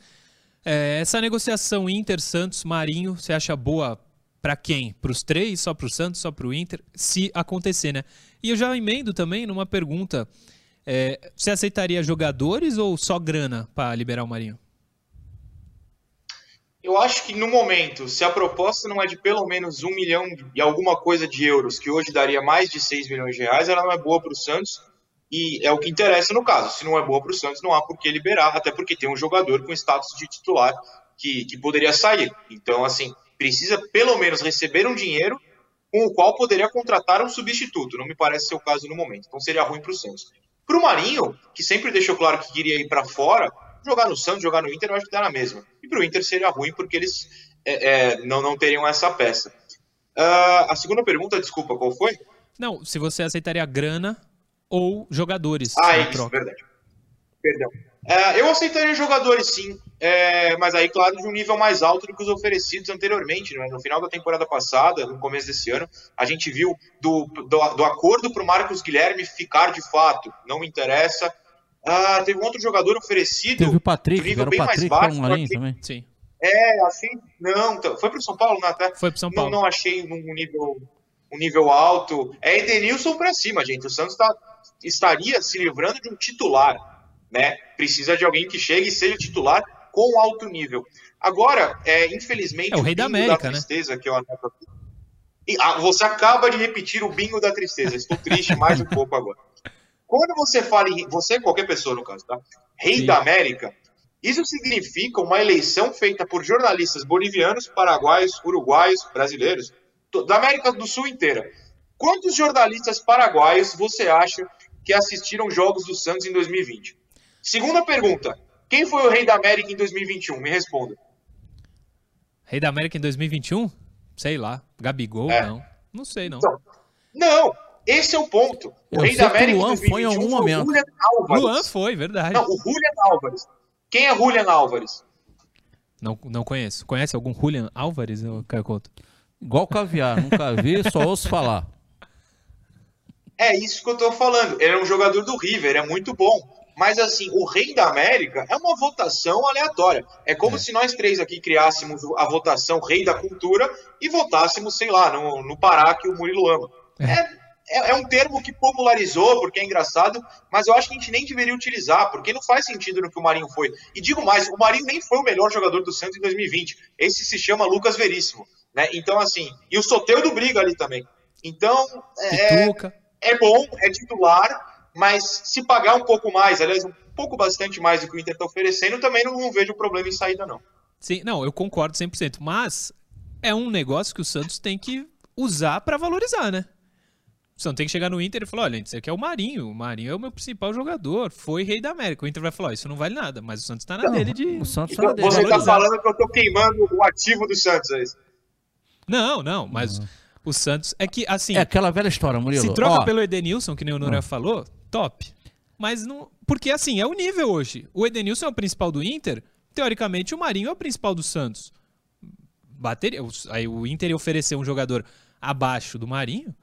é, essa negociação Inter-Santos-Marinho, você acha boa para quem? Para os três? Só para o Santos? Só para o Inter? Se acontecer, né? E eu já emendo também numa pergunta. é, você aceitaria jogadores ou só grana para liberar o Marinho? Eu acho que no momento, se a proposta não é de pelo menos um milhão e alguma coisa de euros, que hoje daria mais de 6 milhões de reais, ela não é boa para o Santos. E é o que interessa no caso. Se não é boa para o Santos, não há por que liberar, até porque tem um jogador com status de titular que, que poderia sair. Então, assim, precisa pelo menos receber um dinheiro com o qual poderia contratar um substituto. Não me parece ser o caso no momento. Então seria ruim para o Santos. Para o Marinho, que sempre deixou claro que queria ir para fora, jogar no Santos, jogar no Inter, eu acho que dá na mesma. E para o Inter seria ruim porque eles é, é, não, não teriam essa peça. Ah, a segunda pergunta, desculpa, qual foi? Não, se você aceitaria grana ou jogadores Ah, isso, troca. verdade. Perdão. É, eu aceitaria jogadores sim, é, mas aí, claro, de um nível mais alto do que os oferecidos anteriormente. né? No final da temporada passada, no começo desse ano, a gente viu do, do, do acordo para o Marcos Guilherme ficar de fato. Não me interessa. Ah, teve um outro jogador oferecido. Teve o Patrick, nível era o bem mais Patrick baixo, o achei- também. Sim. É, achei. Não, tá- foi para o São Paulo, né? até? Foi pro São Não, Paulo. não achei um nível, um nível alto. É Edenilson para cima, gente. O Santos tá, estaria se livrando de um titular, né? Precisa de alguém que chegue e seja titular com alto nível. Agora, é, infelizmente, É o rei da América, né? tristeza que eu anoto aqui. E, ah, você acaba de repetir o bingo da tristeza. Estou triste mais um pouco agora. Quando você fala em você, qualquer pessoa no caso, tá? Rei Sim. da América, isso significa uma eleição feita por jornalistas bolivianos, paraguaios, uruguaios, brasileiros, da América do Sul inteira. Quantos jornalistas paraguaios você acha que assistiram jogos do Santos em 2020? Segunda pergunta: quem foi o Rei da América em 2021? Me responda. Rei da América em 2021? Sei lá. Gabigol? É. Não. Não sei, não. Então, não, esse é o ponto. O Eu Rei da que o América Luan foi em 2021 algum foi o momento. Julian Álvares. Luan foi, verdade. Não, o Julian Álvares. Quem é Julian Álvares? Não, não conheço. Conhece algum Julian Álvares, Caio Couto? Igual caviar, nunca vi, só ouço falar. É isso que eu tô falando. Ele é um jogador do River, é muito bom. Mas assim, o Rei da América é uma votação aleatória. É como se nós três aqui criássemos a votação Rei da Cultura e votássemos, sei lá, no, no Pará que o Murilo ama. É, é, é um termo que popularizou porque é engraçado, mas eu acho que a gente nem deveria utilizar, porque não faz sentido no que o Marinho foi. E digo mais, o Marinho nem foi o melhor jogador do Santos em 2020. Esse se chama Lucas Veríssimo. Né? Então, assim, e o Soteudo briga ali também. Então, é, é bom, é titular, mas se pagar um pouco mais, aliás, um pouco bastante mais do que o Inter está oferecendo, também não, não vejo problema em saída, não. Sim, não, eu concordo 100%. Mas é um negócio que o Santos tem que usar pra valorizar, né? O Santos tem que chegar no Inter e falar: olha, isso aqui é o Marinho. O Marinho é o meu principal jogador. Foi rei da América. O Inter vai falar: isso não vale nada. Mas o Santos tá na Não, dele de. O Santos Então, tá dele. você tá falando que eu tô queimando o ativo do Santos, é isso? Não, não. Mas o Santos. É que, assim. É aquela velha história, Murilo. Se troca Ó, pelo Edenilson, que nem o Noronha falou, top. Mas não. Porque assim, é o nível hoje. O Edenilson é o principal do Inter. Teoricamente, o Marinho é o principal do Santos. Bateria. Aí o Inter ia oferecer um jogador abaixo do Marinho.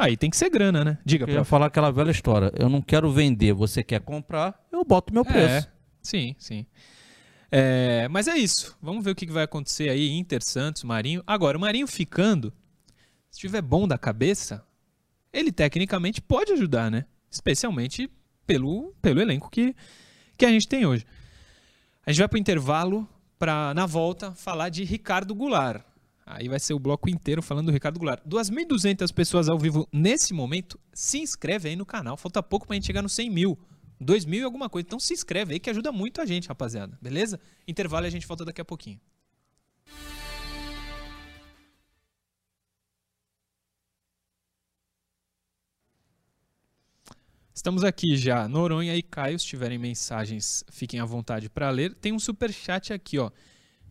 Aí tem que ser grana, né? Diga, prof. falar aquela velha história. Eu não quero vender, você quer comprar, eu boto meu preço. É, sim, sim. É, mas é isso. Vamos ver o que vai acontecer aí. Inter, Santos, Marinho. Agora, o Marinho ficando, se estiver bom da cabeça, ele tecnicamente pode ajudar, né? Especialmente pelo, pelo elenco que, que a gente tem hoje. A gente vai pro intervalo para, na volta, falar de Ricardo Goulart. Aí vai ser o bloco inteiro falando do Ricardo Goulart. 2.200 pessoas ao vivo nesse momento. Se inscreve aí no canal. Falta pouco pra gente chegar nos 100 mil. 2 mil e alguma coisa. Então se inscreve aí que ajuda muito a gente, rapaziada. Beleza? Intervalo e a gente volta daqui a pouquinho. Estamos aqui já. Noronha e Caio, se tiverem mensagens, fiquem à vontade para ler. Tem um super chat aqui, ó.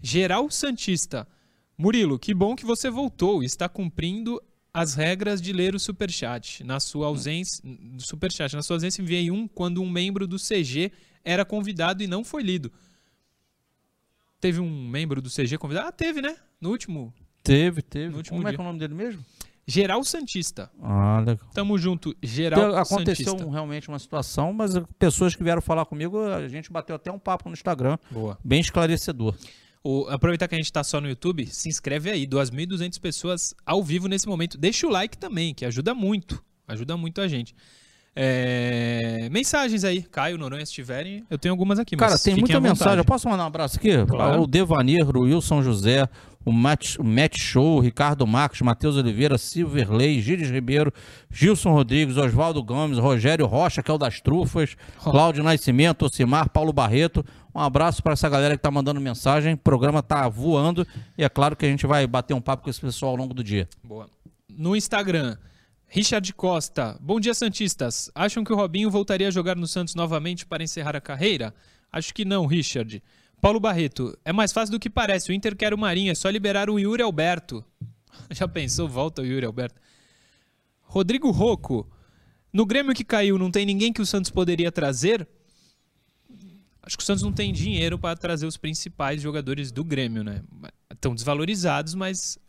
Geral Santista. Murilo, que bom que você voltou. Está cumprindo as regras de ler o superchat. Na sua ausência, do superchat, na sua ausência enviei um quando um membro do CG era convidado e não foi lido. Teve um membro do CG convidado? Ah, teve, né? No último. Teve, teve. No último Como é dia. que é o nome dele mesmo? Geral Santista. Ah, legal. Tamo junto, Geral Então, aconteceu Santista. um- realmente uma situação, mas pessoas que vieram falar comigo, a gente bateu até um papo no Instagram, Boa. bem esclarecedor. O, aproveitar que a gente tá só no YouTube, se inscreve aí, 2.200 pessoas ao vivo nesse momento. Deixa o like também, que ajuda muito, ajuda muito a gente. É, Mensagens aí, Caio, Noronha, se tiverem, eu tenho algumas aqui, Cara, tem muita mensagem. Eu posso mandar um abraço aqui? Claro. O Devanir, o Wilson José, o Matt, o Matt Show, o Ricardo Marcos, Matheus Oliveira, Silverley, Gires Ribeiro, Gilson Rodrigues, Oswaldo Gomes, Rogério Rocha, que é o das trufas, Cláudio Nascimento, Ocimar, Paulo Barreto. Um abraço para essa galera que tá mandando mensagem. O programa tá voando e é claro que a gente vai bater um papo com esse pessoal ao longo do dia. Boa. No Instagram, Richard Costa. Bom dia, Santistas. Acham que o Robinho voltaria a jogar no Santos novamente para encerrar a carreira? Acho que não, Richard. Paulo Barreto. É mais fácil do que parece. O Inter quer o Marinho. É só liberar o Yuri Alberto. (laughs) Já pensou? Volta o Yuri Alberto. Rodrigo Rocco. No Grêmio que caiu, não tem ninguém que o Santos poderia trazer? Acho que o Santos não tem dinheiro para trazer os principais jogadores do Grêmio, né? Estão desvalorizados, mas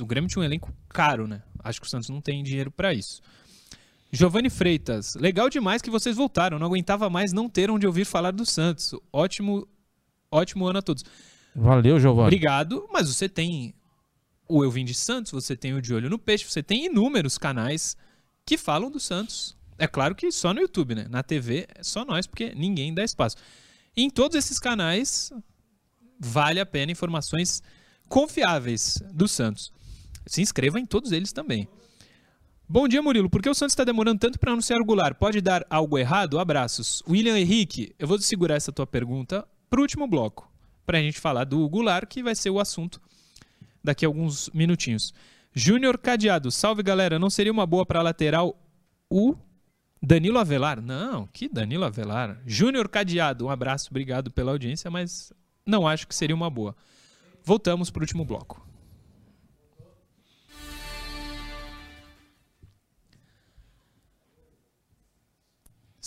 o Grêmio tinha um elenco caro, né? Acho que o Santos não tem dinheiro para isso. Giovanni Freitas, legal demais que vocês voltaram. Não aguentava mais não ter onde ouvir falar do Santos. Ótimo, ótimo ano a todos. Valeu, Giovanni. Obrigado, mas você tem o Eu Vim de Santos, você tem o De Olho no Peixe, você tem inúmeros canais que falam do Santos. É claro que só no YouTube, né? Na TV é só nós, porque ninguém dá espaço. Em todos esses canais vale a pena informações confiáveis do Santos. Se inscreva em todos eles também. Bom dia, Murilo. Por que o Santos está demorando tanto para anunciar o Goulart? Pode dar algo errado? Abraços. William Henrique, eu vou segurar essa tua pergunta para o último bloco, para a gente falar do Goulart, que vai ser o assunto daqui a alguns minutinhos. Júnior Cadeado, salve galera. Não seria uma boa para lateral o Danilo Avelar? Não, que Danilo Avelar. Júnior Cadeado, um abraço, obrigado pela audiência, mas não acho que seria uma boa. Voltamos para o último bloco.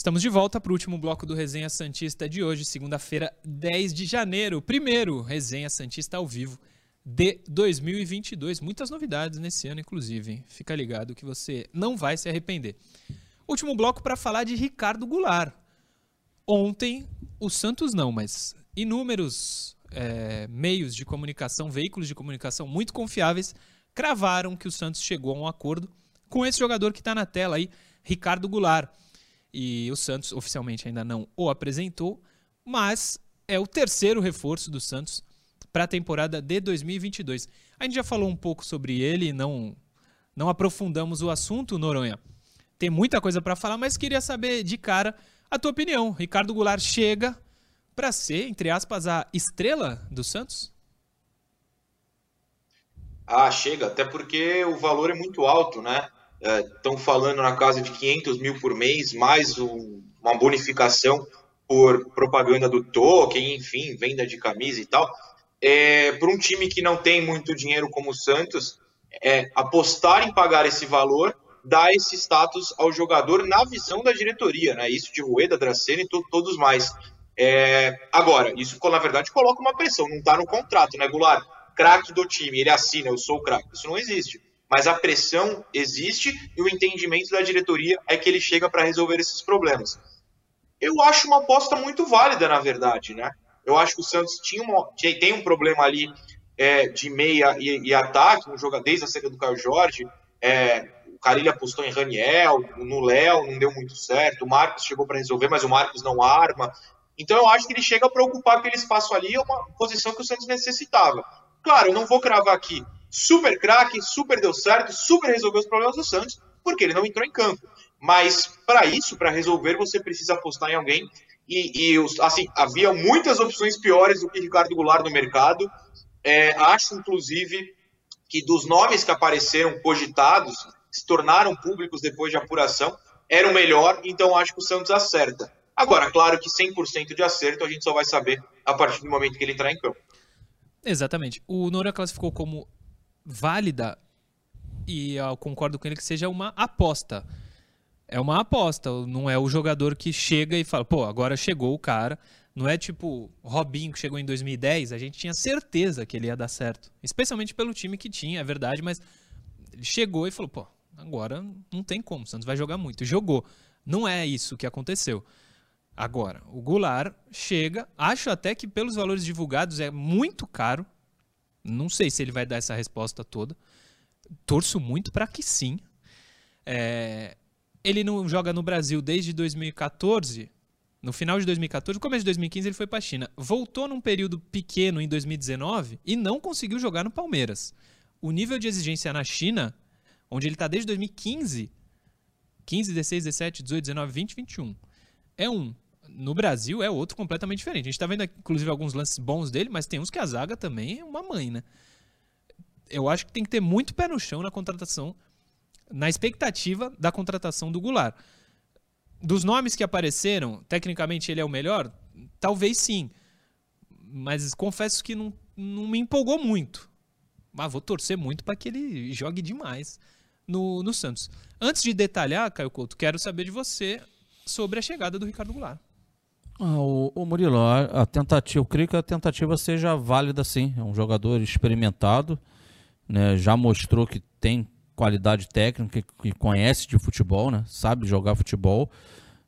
Estamos de volta para o último bloco do Resenha Santista de hoje, segunda-feira, 10 de janeiro. Primeiro Resenha Santista ao vivo de 2022. Muitas novidades nesse ano, inclusive. hein? Fica ligado que você não vai se arrepender. Último bloco para falar de Ricardo Goulart. Ontem, o Santos não, mas inúmeros é, meios de comunicação, veículos de comunicação muito confiáveis, cravaram que o Santos chegou a um acordo com esse jogador que está na tela aí, Ricardo Goulart. E o Santos oficialmente ainda não o apresentou, mas é o terceiro reforço do Santos para a temporada de 2022. A gente já falou um pouco sobre ele, não não aprofundamos o assunto, Noronha. Tem muita coisa para falar, mas queria saber de cara a tua opinião. Ricardo Goulart chega para ser, entre aspas, a estrela do Santos? Ah, chega, até porque o valor é muito alto, né? Estão é, falando na casa de 500 mil por mês, mais um, uma bonificação por propaganda do token, enfim, venda de camisa e tal. É, para um time que não tem muito dinheiro como o Santos, é, apostar em pagar esse valor dá esse status ao jogador na visão da diretoria, né? Isso de Rueda, Dracena e to todos mais. É, agora, isso na verdade coloca uma pressão, não está no contrato, né, Goulart? Craque do time, ele assina, eu sou o craque. Isso não existe. Mas a pressão existe e o entendimento da diretoria é que ele chega para resolver esses problemas. Eu acho uma aposta muito válida, na verdade, né? Eu acho que o Santos tinha uma, tem um problema ali é, de meia e, e, ataque, um jogador desde a saída do Caio Jorge. É, o Carilho apostou em Raniel, no Léo, não deu muito certo. O Marcos chegou para resolver, mas o Marcos não arma. Então eu acho que ele chega para ocupar aquele espaço ali, é uma posição que o Santos necessitava. Claro, eu não vou cravar aqui super craque, super deu certo, super resolveu os problemas do Santos, porque ele não entrou em campo. Mas para isso, para resolver, você precisa apostar em alguém. E, e, assim, havia muitas opções piores do que Ricardo Goulart no mercado. É, acho, inclusive, que dos nomes que apareceram cogitados, se tornaram públicos depois de apuração, era o melhor, então acho que o Santos acerta. Agora, claro que 100% de acerto a gente só vai saber a partir do momento que ele entrar em campo. Exatamente. O Noura classificou como válida e eu concordo com ele que seja uma aposta. É uma aposta, não é o jogador que chega e fala, pô, agora chegou o cara. Não é tipo Robinho que chegou em 2010, a gente tinha certeza que ele ia dar certo. Especialmente pelo time que tinha, é verdade, mas ele chegou e falou, pô, agora não tem como, o Santos vai jogar muito. Jogou. Não é isso que aconteceu. Agora, o Goulart chega, acho até que pelos valores divulgados é muito caro. Não sei se ele vai dar essa resposta toda. Torço muito para que sim. É, ele não joga no Brasil desde 2014. No final de 2014, no começo de 2015 ele foi para a China. Voltou num período pequeno em 2019 e não conseguiu jogar no Palmeiras. O nível de exigência na China, onde ele está desde 2015, 15, 16, 17, 18, 19, 20, 21, é um. No Brasil é outro completamente diferente. A gente está vendo, inclusive, alguns lances bons dele, mas tem uns que a zaga também é uma mãe, né? Eu acho que tem que ter muito pé no chão na contratação na expectativa da contratação do Goulart. Dos nomes que apareceram, tecnicamente ele é o melhor? Talvez sim. Mas confesso que não, não me empolgou muito. Mas vou torcer muito para que ele jogue demais no, no Santos. Antes de detalhar, Caio Couto, quero saber de você sobre a chegada do Ricardo Goulart. Ah, o, o, Murilo, a, a, tentativa, eu creio que a tentativa seja válida sim. É um jogador experimentado, né, já mostrou que tem qualidade técnica, que conhece de futebol, né? Sabe jogar futebol,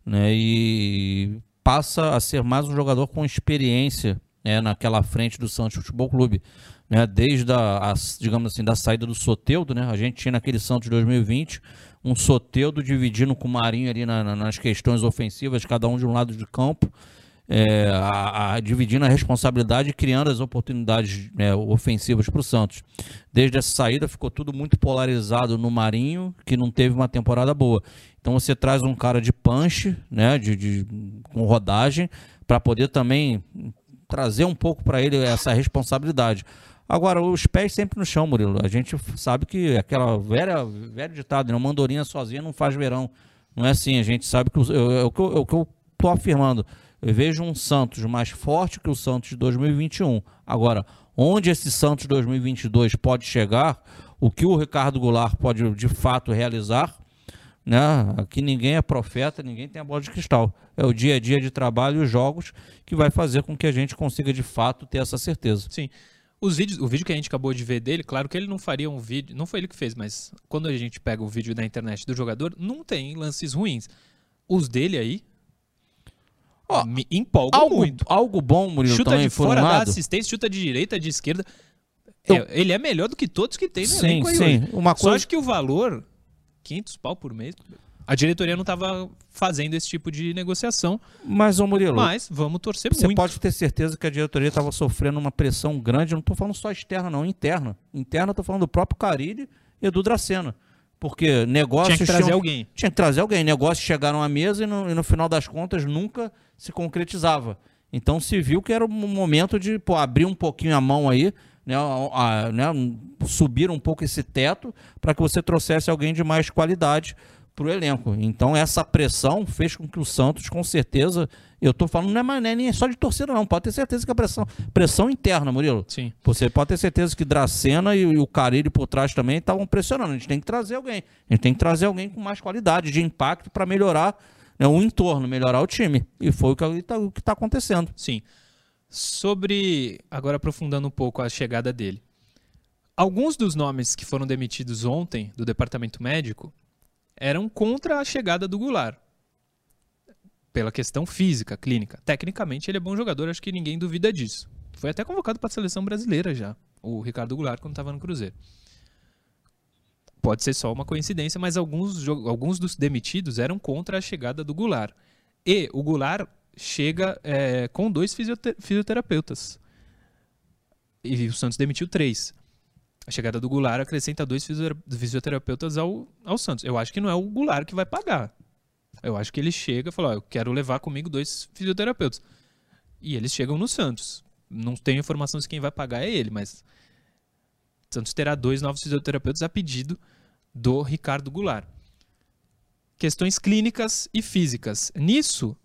né? E passa a ser mais um jogador com experiência né? naquela frente do Santos Futebol Clube. Né, desde a, a, digamos assim, da saída do Soteudo, né, a gente tinha naquele Santos 2020 um Soteudo dividindo com o Marinho ali na, na, nas questões ofensivas, cada um de um lado de campo, é, a, a, dividindo a responsabilidade e criando as oportunidades é, ofensivas para o Santos. Desde essa saída ficou tudo muito polarizado no Marinho, que não teve uma temporada boa. Então você traz um cara de punch, né, de, de com rodagem, para poder também trazer um pouco para ele essa responsabilidade. Agora, os pés sempre no chão, Murilo. A gente sabe que aquela velha, velho ditado, né? Uma andorinha sozinha não faz verão. Não é assim, a gente sabe que é o que eu estou afirmando eu vejo um Santos mais forte que o Santos de 2021. Agora, onde esse Santos 2022 pode chegar, o que o Ricardo Goulart pode de fato realizar, né? Aqui ninguém é profeta, ninguém tem a bola de cristal. É o dia a dia de trabalho e os jogos que vai fazer com que a gente consiga de fato ter essa certeza. Sim. Os vídeos, o vídeo que a gente acabou de ver dele, claro que ele não faria um vídeo, não foi ele que fez, mas quando a gente pega o vídeo da internet do jogador, não tem lances ruins. Os dele aí, Ó, me empolga algo, muito. Algo bom, Murilo, Chuta também, de fora, dá assistência, chuta de direita, de esquerda. É, ele é melhor do que todos que tem no sim, elenco sim. Hoje. Uma coisa... Só acho que o valor, 500 pau por mês, a diretoria não estava fazendo esse tipo de negociação. Mas, ô Murilo... Mas vamos torcer você muito. Você pode ter certeza que a diretoria estava sofrendo uma pressão grande, eu não estou falando só externa não, interna. Interna, estou falando do próprio Carilli e do Dracena. Porque negócios. Tinha que trazer tinham, alguém. Tinha que trazer alguém. Negócios chegaram à mesa e no, e no, final das contas nunca se concretizava. Então se viu que era um momento de pô, abrir um pouquinho a mão aí, né, a, né, subir um pouco esse teto para que você trouxesse alguém de mais qualidade para o elenco. Então essa pressão fez com que o Santos, com certeza, eu estou falando não é, não é nem só de torcida não, pode ter certeza que a pressão, pressão interna, Murilo. Sim. Você pode ter certeza que Dracena e, e o Carilho por trás também estavam pressionando. A gente tem que trazer alguém. A gente tem que trazer alguém com mais qualidade, de impacto para melhorar né, o entorno, melhorar o time. E foi o que está tá acontecendo. Sim. Sobre, agora aprofundando um pouco a chegada dele. Alguns dos nomes que foram demitidos ontem do departamento médico eram contra a chegada do Goulart. Pela questão física, clínica. Tecnicamente, ele é bom jogador, acho que ninguém duvida disso. Foi até convocado para a seleção brasileira já, o Ricardo Goulart, quando estava no Cruzeiro. Pode ser só uma coincidência, mas alguns, alguns dos demitidos eram contra a chegada do Goulart. E o Goulart chega é, com dois fisioterapeutas. E o Santos demitiu três. A chegada do Goulart acrescenta dois fisioterapeutas ao, ao Santos. Eu acho que não é o Goulart que vai pagar. Eu acho que ele chega e fala: eu quero levar comigo dois fisioterapeutas. E eles chegam no Santos. Não tenho informação se quem vai pagar é ele, mas Santos terá dois novos fisioterapeutas a pedido do Ricardo Goulart. Questões clínicas e físicas. Nisso,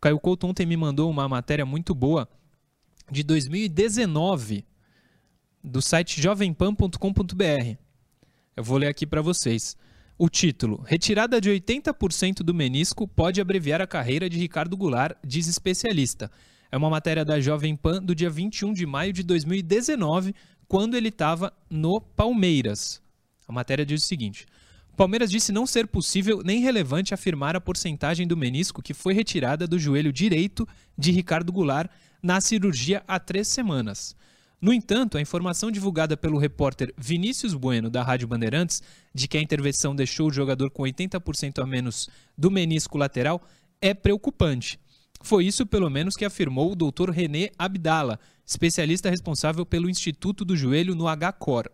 Caio Couto ontem me mandou uma matéria muito boa de 2019 do site jovempan.com.br. Eu vou ler aqui para vocês. O título: Retirada de 80% do menisco pode abreviar a carreira de Ricardo Goulart, diz especialista. É uma matéria da Jovem Pan do dia 21 de maio de 2019, quando ele estava no Palmeiras. A matéria diz o seguinte: Palmeiras disse não ser possível nem relevante afirmar a porcentagem do menisco que foi retirada do joelho direito de Ricardo Goulart na cirurgia há três semanas. No entanto, a informação divulgada pelo repórter Vinícius Bueno, da Rádio Bandeirantes, de que a intervenção deixou o jogador com 80% a menos do menisco lateral, é preocupante. Foi isso, pelo menos, que afirmou o Dr. René Abdala, especialista responsável pelo Instituto do Joelho no H-Cor.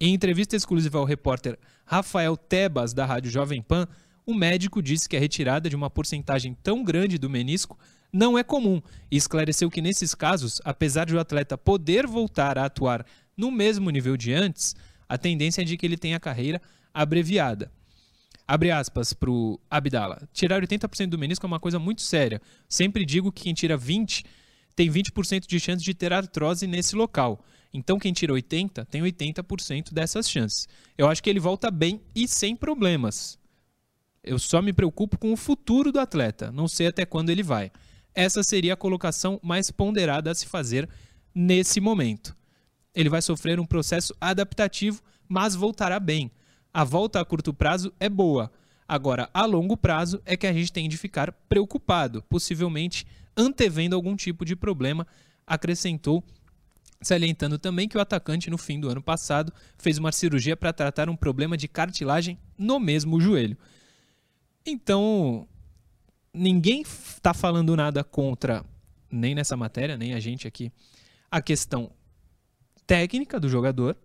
Em entrevista exclusiva ao repórter Rafael Tebas, da Rádio Jovem Pan, o médico disse que a retirada de uma porcentagem tão grande do menisco não é comum e esclareceu que nesses casos, apesar de o atleta poder voltar a atuar no mesmo nível de antes, a tendência é de que ele tenha a carreira abreviada. Abre aspas para o Abdala. Tirar 80% do menisco é uma coisa muito séria. Sempre digo que quem tira 20 tem 20% de chance de ter artrose nesse local. Então quem tira 80 tem 80% dessas chances. Eu acho que ele volta bem e sem problemas. Eu só me preocupo com o futuro do atleta, não sei até quando ele vai essa seria a colocação mais ponderada a se fazer nesse momento. Ele vai sofrer um processo adaptativo, mas voltará bem. A volta a curto prazo é boa. Agora, a longo prazo é que a gente tem de ficar preocupado, possivelmente antevendo algum tipo de problema, acrescentou, salientando também que o atacante, no fim do ano passado, fez uma cirurgia para tratar um problema de cartilagem no mesmo joelho. Então, ninguém está falando nada contra, nem nessa matéria, nem a gente aqui, a questão técnica do jogador,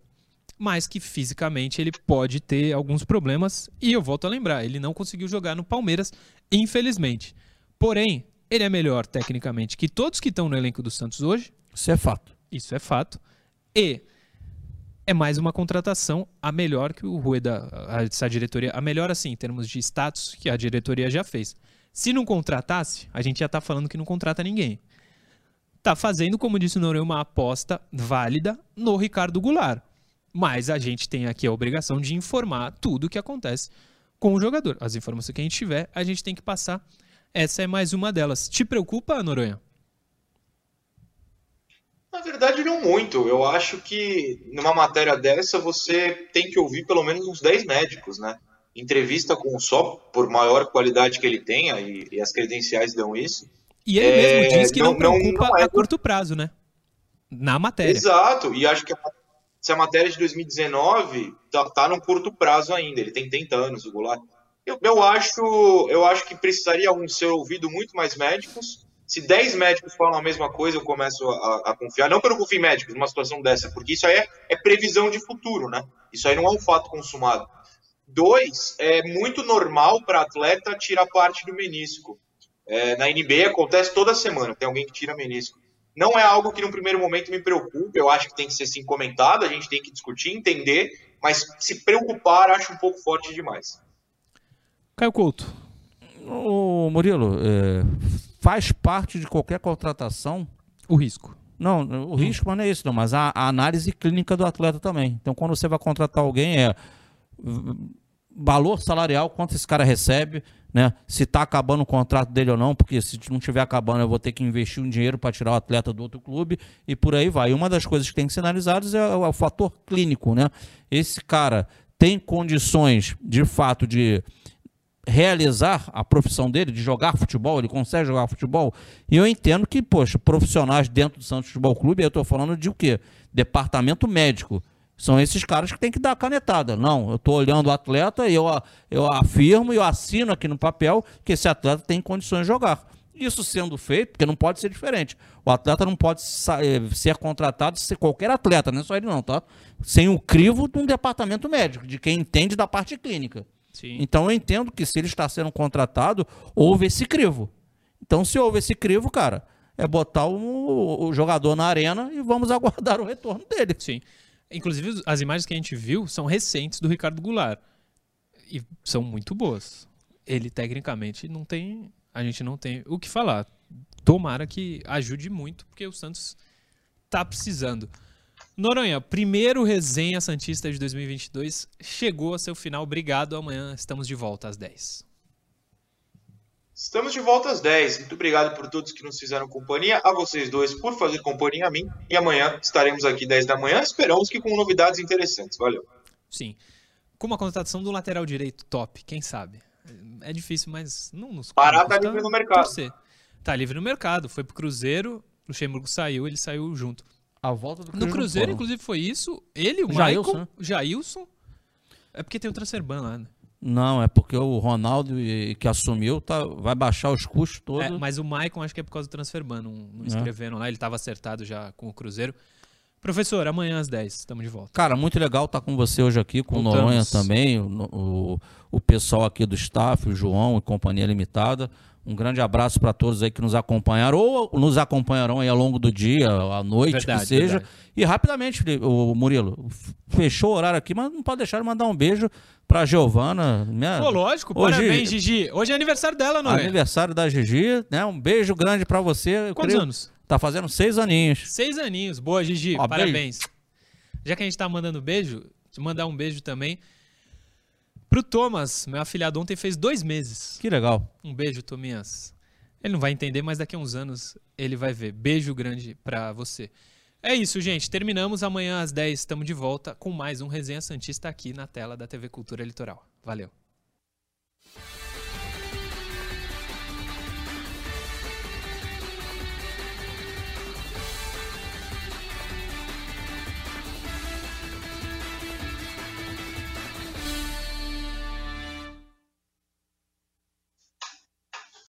mas que fisicamente ele pode ter alguns problemas. E eu volto a lembrar, ele não conseguiu jogar no Palmeiras, infelizmente. Porém, ele é melhor tecnicamente que todos que estão no elenco do Santos hoje. Isso é fato. Isso é fato. E é mais uma contratação a melhor que o Rueda, essa diretoria, a melhor assim, em termos de status que a diretoria já fez. Se não contratasse, a gente já está falando que não contrata ninguém. Tá fazendo, como disse o Noronha, uma aposta válida no Ricardo Goulart. Mas a gente tem aqui a obrigação de informar tudo o que acontece com o jogador. As informações que a gente tiver, a gente tem que passar. Essa é mais uma delas. Te preocupa, Noronha? Na verdade, não muito. Eu acho que numa matéria dessa você tem que ouvir pelo menos uns 10 médicos, né? Entrevista com o Só, por maior qualidade que ele tenha, e, e as credenciais dão isso. E ele é, mesmo diz que não, não preocupa não é... a curto prazo, né? Na matéria. Exato, e acho que a, se a matéria de 2019 tá, tá no curto prazo ainda, ele tem 80 anos, o Goulart. Eu, eu, acho, eu acho que precisaria um ser ouvido muito mais médicos. Se 10 médicos falam a mesma coisa, eu começo a, a confiar. Não que eu não confie em médicos numa situação dessa, porque isso aí é, é previsão de futuro, né? Isso aí não é um fato consumado. Dois, é muito normal para atleta tirar parte do menisco. É, na NBA acontece toda semana, tem alguém que tira menisco. Não é algo que no primeiro momento me preocupe, eu acho que tem que ser sim comentado, a gente tem que discutir, entender, mas se preocupar acho um pouco forte demais. Caio Couto. Ô, Murilo, é, faz parte de qualquer contratação o risco. Não, o risco mas não é isso, não, mas a, a, análise clínica do atleta também. Então, quando você vai contratar alguém, é valor salarial, quanto esse cara recebe, né? Se está acabando o contrato dele ou não, porque se não estiver acabando, eu vou ter que investir um dinheiro para tirar o atleta do outro clube e por aí vai. E uma das coisas que tem que ser analisadas é o, é o fator clínico, né? Esse cara tem condições, de fato, de realizar a profissão dele, de jogar futebol, ele consegue jogar futebol. E eu entendo que, poxa, profissionais dentro do Santos Futebol Clube, eu estou falando de o quê? Departamento médico. São esses caras que tem que dar a canetada. Não, eu estou olhando o atleta e eu, eu afirmo e eu assino aqui no papel que esse atleta tem condições de jogar. Isso sendo feito, porque não pode ser diferente. O atleta não pode eh, ser contratado, ser qualquer atleta, não é só ele não, tá? Sem o crivo de um departamento médico, de quem entende da parte clínica. Sim. Então eu entendo que se ele está sendo contratado, houve esse crivo. Então se houve esse crivo, cara, é botar o, o jogador na arena e vamos (laughs) aguardar o retorno dele. Sim. Inclusive, as imagens que a gente viu são recentes do Ricardo Goulart. E são muito boas. Ele, tecnicamente, não tem. A gente não tem o que falar. Tomara que ajude muito, porque o Santos tá precisando. Noronha, primeiro resenha Santista de 2022 chegou a seu final. Obrigado. Amanhã estamos de volta às 10. Estamos de volta às 10. Muito obrigado por todos que nos fizeram companhia, a vocês dois por fazer companhia a mim. E amanhã estaremos aqui 10 da manhã. Esperamos que com novidades interessantes. Valeu. Sim. Com uma contratação do lateral direito top, quem sabe? É difícil, mas não nos Pará tá livre no mercado. Torcer. Tá livre no mercado. Foi pro Cruzeiro, o Luxemburgo saiu, ele saiu junto. A volta do Cruzeiro. No Cruzeiro, inclusive, foi isso. Ele, o Jailson, Michael, né? Jailson. É porque tem o Transferban lá, né? Não, é porque o Ronaldo que assumiu tá, vai baixar os custos todos. É, mas o Maicon acho que é por causa do transferban, não, não é. escrevendo lá, ele estava acertado já com o Cruzeiro. Professor, amanhã às 10, estamos de volta. Cara, muito legal estar tá com você hoje aqui, com Voltamos. o Noronha também, o, o, o pessoal aqui do staff, o João e Companhia Limitada. Um grande abraço para todos aí que nos acompanharam ou nos acompanharão aí ao longo do dia, à noite, verdade, que seja. Verdade. E rapidamente, o Murilo, fechou o horário aqui, mas não pode deixar de mandar um beijo para Giovana. Minha... Pô, lógico, hoje, parabéns, Gigi. Hoje é aniversário dela, não é? Aniversário da Gigi, né? Um beijo grande para você. Quantos creio... anos? Tá fazendo seis aninhos. Seis aninhos. Boa, Gigi. Ó, parabéns. Beijo. Já que a gente tá mandando beijo, te mandar um beijo também pro Thomas. Meu afilhado ontem fez dois meses. Que legal. Um beijo, Tominhas. Ele não vai entender, mas daqui a uns anos ele vai ver. Beijo grande pra você. É isso, gente. Terminamos. Amanhã às 10 estamos de volta com mais um Resenha Santista aqui na tela da TV Cultura Litoral. Valeu.